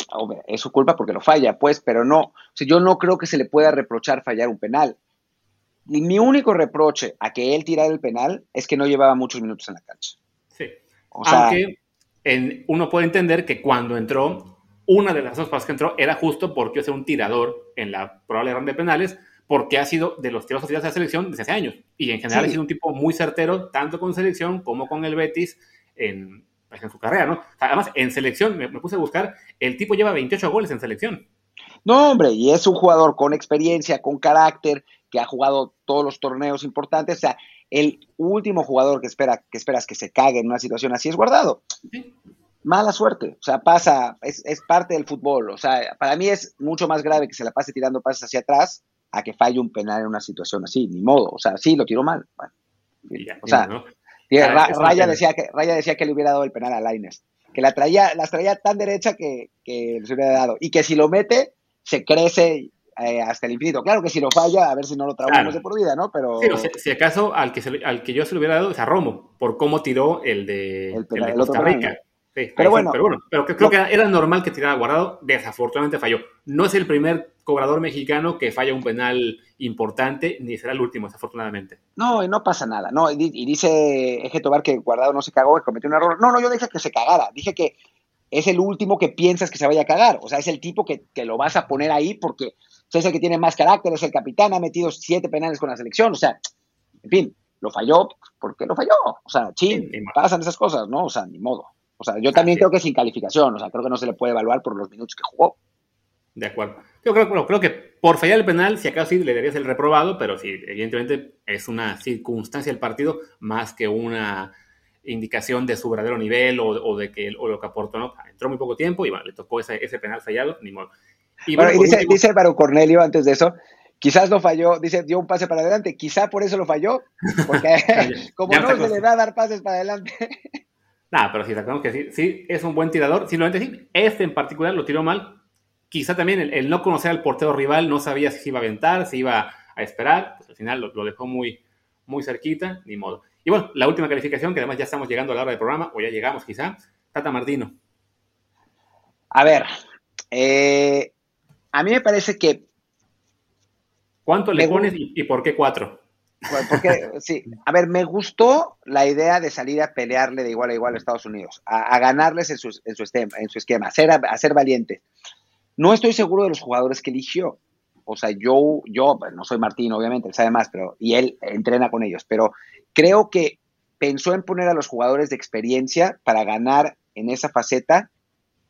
es su culpa porque lo falla, pues, pero no. O sea, yo no creo que se le pueda reprochar fallar un penal. Y mi único reproche a que él tirara el penal es que no llevaba muchos minutos en la cancha. Sí. Aunque uno puede entender que cuando entró, una de las dos pasos que entró era justo porque iba a un tirador en la probable ronda de penales, porque ha sido de los tiros oficiales de la selección desde hace años. Y en general ha sido un tipo muy certero, tanto con selección como con el Betis en, pues, en su carrera, ¿no? Además, en selección, me, puse a buscar, el tipo lleva 28 goles en selección. No, hombre, y es un jugador con experiencia, con carácter, que ha jugado todos los torneos importantes. O sea, el último jugador que, espera, que esperas que se cague en una situación así es guardado. Mala suerte, o sea, pasa, es, parte del fútbol. O sea, para mí es mucho más grave que se la pase tirando pases hacia atrás a que falle un penal en una situación así, ni modo. O sea, sí, lo tiró mal. o sea, Raya, decía que, Raya decía que le hubiera dado el penal a Laines, que la traía, las traía tan derecha que, que se hubiera dado. Y que si lo mete, se crece eh, hasta el infinito. Claro que si lo falla, a ver si no lo traumamos de por vida, ¿no? Pero... si, acaso al que, al que yo se lo hubiera dado es a Romo, por cómo tiró el de, el, de Costa Rica. pero, bueno, pero bueno, pero creo que era normal que tirara guardado, desafortunadamente falló. No es el primer cobrador mexicano que falla un penal importante, ni será el último, desafortunadamente. No, y no pasa nada, ¿no? Y, dice Eje Tobar que Guardado no se cagó, que cometió un error. No, no, yo dije que se cagara, dije que es el último que piensas que se vaya a cagar, o sea, es el tipo que, que lo vas a poner ahí porque es el que tiene más carácter, es el capitán, ha metido siete penales con la selección, o sea, en fin, lo falló, ¿por qué lo falló? O sea, ching, pasan esas cosas, ¿no? O sea, ni modo. O sea, yo también creo que sin calificación, o sea, creo que no se le puede evaluar por los minutos que jugó. De acuerdo. Yo creo, creo que por fallar el penal, si acaso sí le darías el reprobado, pero sí, evidentemente es una circunstancia del partido más que una indicación de su verdadero nivel o, de que o lo que aportó, ¿no? Entró muy poco tiempo y bueno, le tocó ese, ese penal fallado, ni modo. Y, bueno, dice, dice Álvaro Cornelio antes de eso, quizás no falló, dice, dio un pase para adelante, quizá por eso lo falló, porque como no se le da a dar pases para adelante. Nada, pero sí, sabemos que sí, sí, es un buen tirador, simplemente sí, este en particular lo tiró mal, quizá también el, no conocer al portero rival, no sabía si iba a aventar, si iba a esperar, pues al final lo, dejó muy, muy cerquita, ni modo. Y bueno, la última calificación, que además ya estamos llegando a la hora del programa, o ya llegamos quizá, Tata Martino. A ver, eh, a mí me parece que... ¿Cuánto le pones y, por qué cuatro? porque, sí, a ver, me gustó la idea de salir a pelearle de igual a igual a Estados Unidos, a, ganarles en su, en, su esquema, en su esquema, a ser, a ser valiente. No estoy seguro de los jugadores que eligió. O sea, yo, yo no soy Martín, obviamente, él sabe más, pero, y él entrena con ellos, pero creo que pensó en poner a los jugadores de experiencia para ganar en esa faceta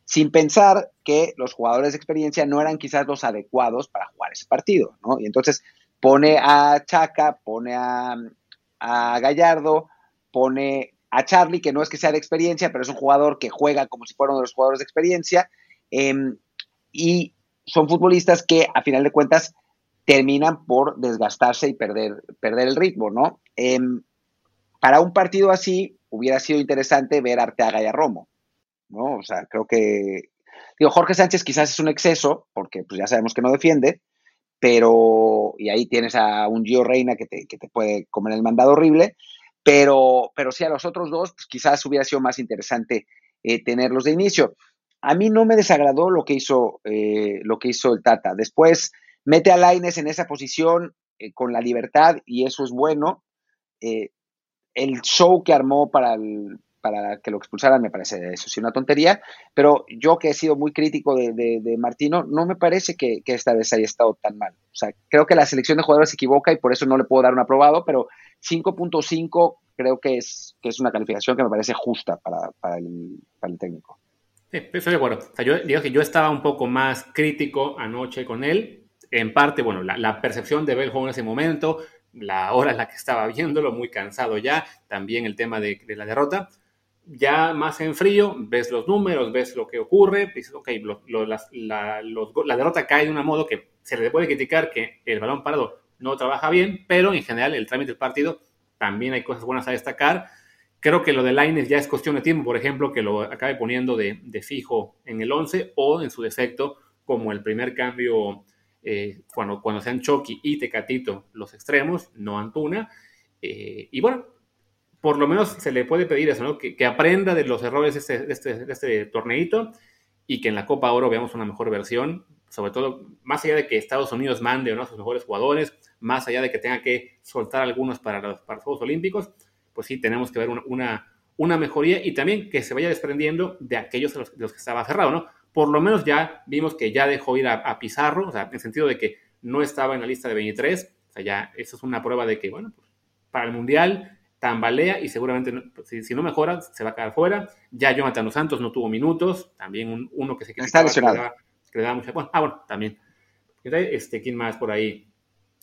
sin pensar que los jugadores de experiencia no eran quizás los adecuados para jugar ese partido, ¿no? Y entonces pone a Chaca, pone a, Gallardo, pone a Charlie, que no es que sea de experiencia, pero es un jugador que juega como si fuera uno de los jugadores de experiencia, em, y son futbolistas que a final de cuentas terminan por desgastarse y perder, perder el ritmo, ¿no? Em, para un partido así hubiera sido interesante ver a Arteaga y a Romo, ¿no? O sea, creo que, digo, Jorge Sánchez quizás es un exceso, porque pues ya sabemos que no defiende, pero, y ahí tienes a un Gio Reina que te, que te puede comer el mandado horrible, pero, pero sí a los otros dos, pues quizás hubiera sido más interesante eh, tenerlos de inicio. A mí no me desagradó lo que hizo, eh, lo que hizo el Tata. Después mete a Laines en esa posición eh, con la libertad y eso es bueno. el show que armó para el, para que lo expulsaran, me parece eso sí una tontería, pero yo que he sido muy crítico de, Martino, no me parece que, esta vez haya estado tan mal. O sea, creo que la selección de jugadores se equivoca y por eso no le puedo dar un aprobado, pero 5.5 creo que es, que es una calificación que me parece justa para, el, técnico. Sí, estoy de acuerdo. O sea, yo digo que yo estaba un poco más crítico anoche con él. En parte, bueno, la, percepción de Beljo en ese momento, la hora en la que estaba viéndolo, muy cansado ya, también el tema de la derrota ya más en frío, ves los números, ves lo que ocurre, dices, ok, la, derrota cae de un modo que se le puede criticar que el balón parado no trabaja bien, pero en general el trámite del partido también hay cosas buenas a destacar. Creo que lo de Laines ya es cuestión de tiempo, por ejemplo, que lo acabe poniendo de, fijo en el 11 o en su defecto como el primer cambio eh, cuando, cuando sean Chucky y Tecatito los extremos, no Antuna. Eh, y bueno, por lo menos se le puede pedir eso, ¿no? Que, aprenda de los errores de este, este, este, torneito y que en la Copa Oro veamos una mejor versión, sobre todo más allá de que Estados Unidos mande o no a sus mejores jugadores, más allá de que tenga que soltar algunos para los, para Juegos Olímpicos, pues sí, tenemos que ver una, una, mejoría y también que se vaya desprendiendo de aquellos los, los que estaba cerrado, ¿no? Por lo menos ya vimos que ya dejó ir a, Pizarro, o sea, en el sentido de que no estaba en la lista de 23, o sea, ya eso es una prueba de que, bueno, pues, para el Mundial tambalea y seguramente pues, si, no mejora se va a quedar fuera. Ya Jonathan Los Santos no tuvo minutos, también uno que se Está lesionado. Que le da, mucha, bueno, ah, bueno, también. Este, ¿Quién más por ahí?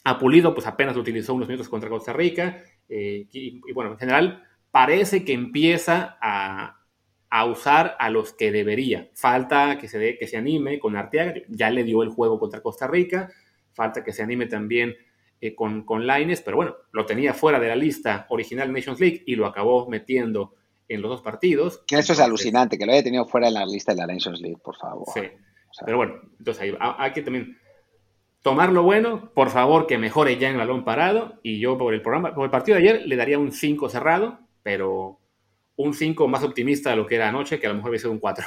Ha Pulido, pues apenas utilizó unos minutos contra Costa Rica. Eh, y, bueno, en general parece que empieza a, a, usar a los que debería. Falta que se, que se anime con Arteaga, ya le dio el juego contra Costa Rica. Falta que se anime también eh, con, con Lines, pero bueno, lo tenía fuera de la lista original Nations League y lo acabó metiendo en los dos partidos. Que eso es alucinante, que lo haya tenido fuera de la lista de la Nations League, por favor. Sí, pero bueno, entonces hay, hay, que también tomar lo bueno, por favor que mejore ya en balón parado, y yo por el programa, por el partido de ayer le daría un 5 cerrado, pero un 5 más optimista de lo que era anoche, que a lo mejor hubiera sido un 4.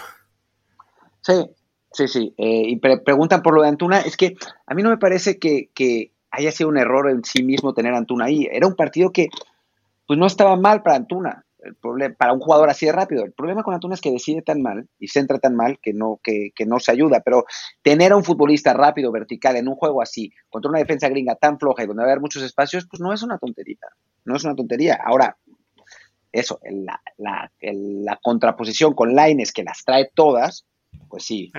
Sí, sí, sí. Eh, y preguntan por lo de Antuna, es que a mí no me parece que, que haya sido un error en sí mismo tener Antuna ahí. Era un partido que pues no estaba mal para Antuna, el problema, para un jugador así de rápido. El problema con Antuna es que decide tan mal y centra tan mal que no, que, no se ayuda. Pero tener a un futbolista rápido, vertical, en un juego así, contra una defensa gringa tan floja y donde va a haber muchos espacios, pues no es una tontería. No es una tontería. Ahora, eso, la, la, la contraposición con Lines que las trae todas, pues sí.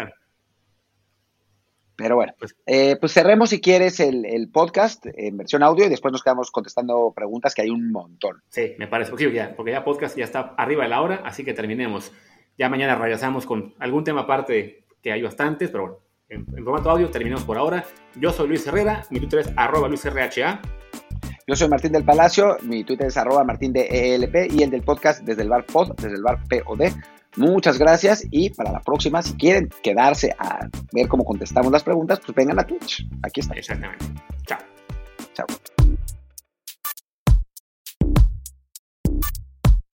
Pero bueno, pues, eh, pues cerremos si quieres el, podcast en versión audio y después nos quedamos contestando preguntas que hay un montón. Sí, me parece, porque ya, porque ya podcast ya está arriba de la hora, así que terminemos. Ya mañana regresamos con algún tema aparte que hay bastantes, pero bueno, en, formato audio terminemos por ahora. Yo soy Luis Herrera, mi Twitter es arroba luisrha. Yo soy Martín del Palacio, mi Twitter es arroba martín de ELP y el del podcast desde el bar pod, desde el bar POD. Muchas gracias y para la próxima, si quieren quedarse a ver cómo contestamos las preguntas, pues vengan a Twitch. Aquí está. Exactamente. Chao. Chao.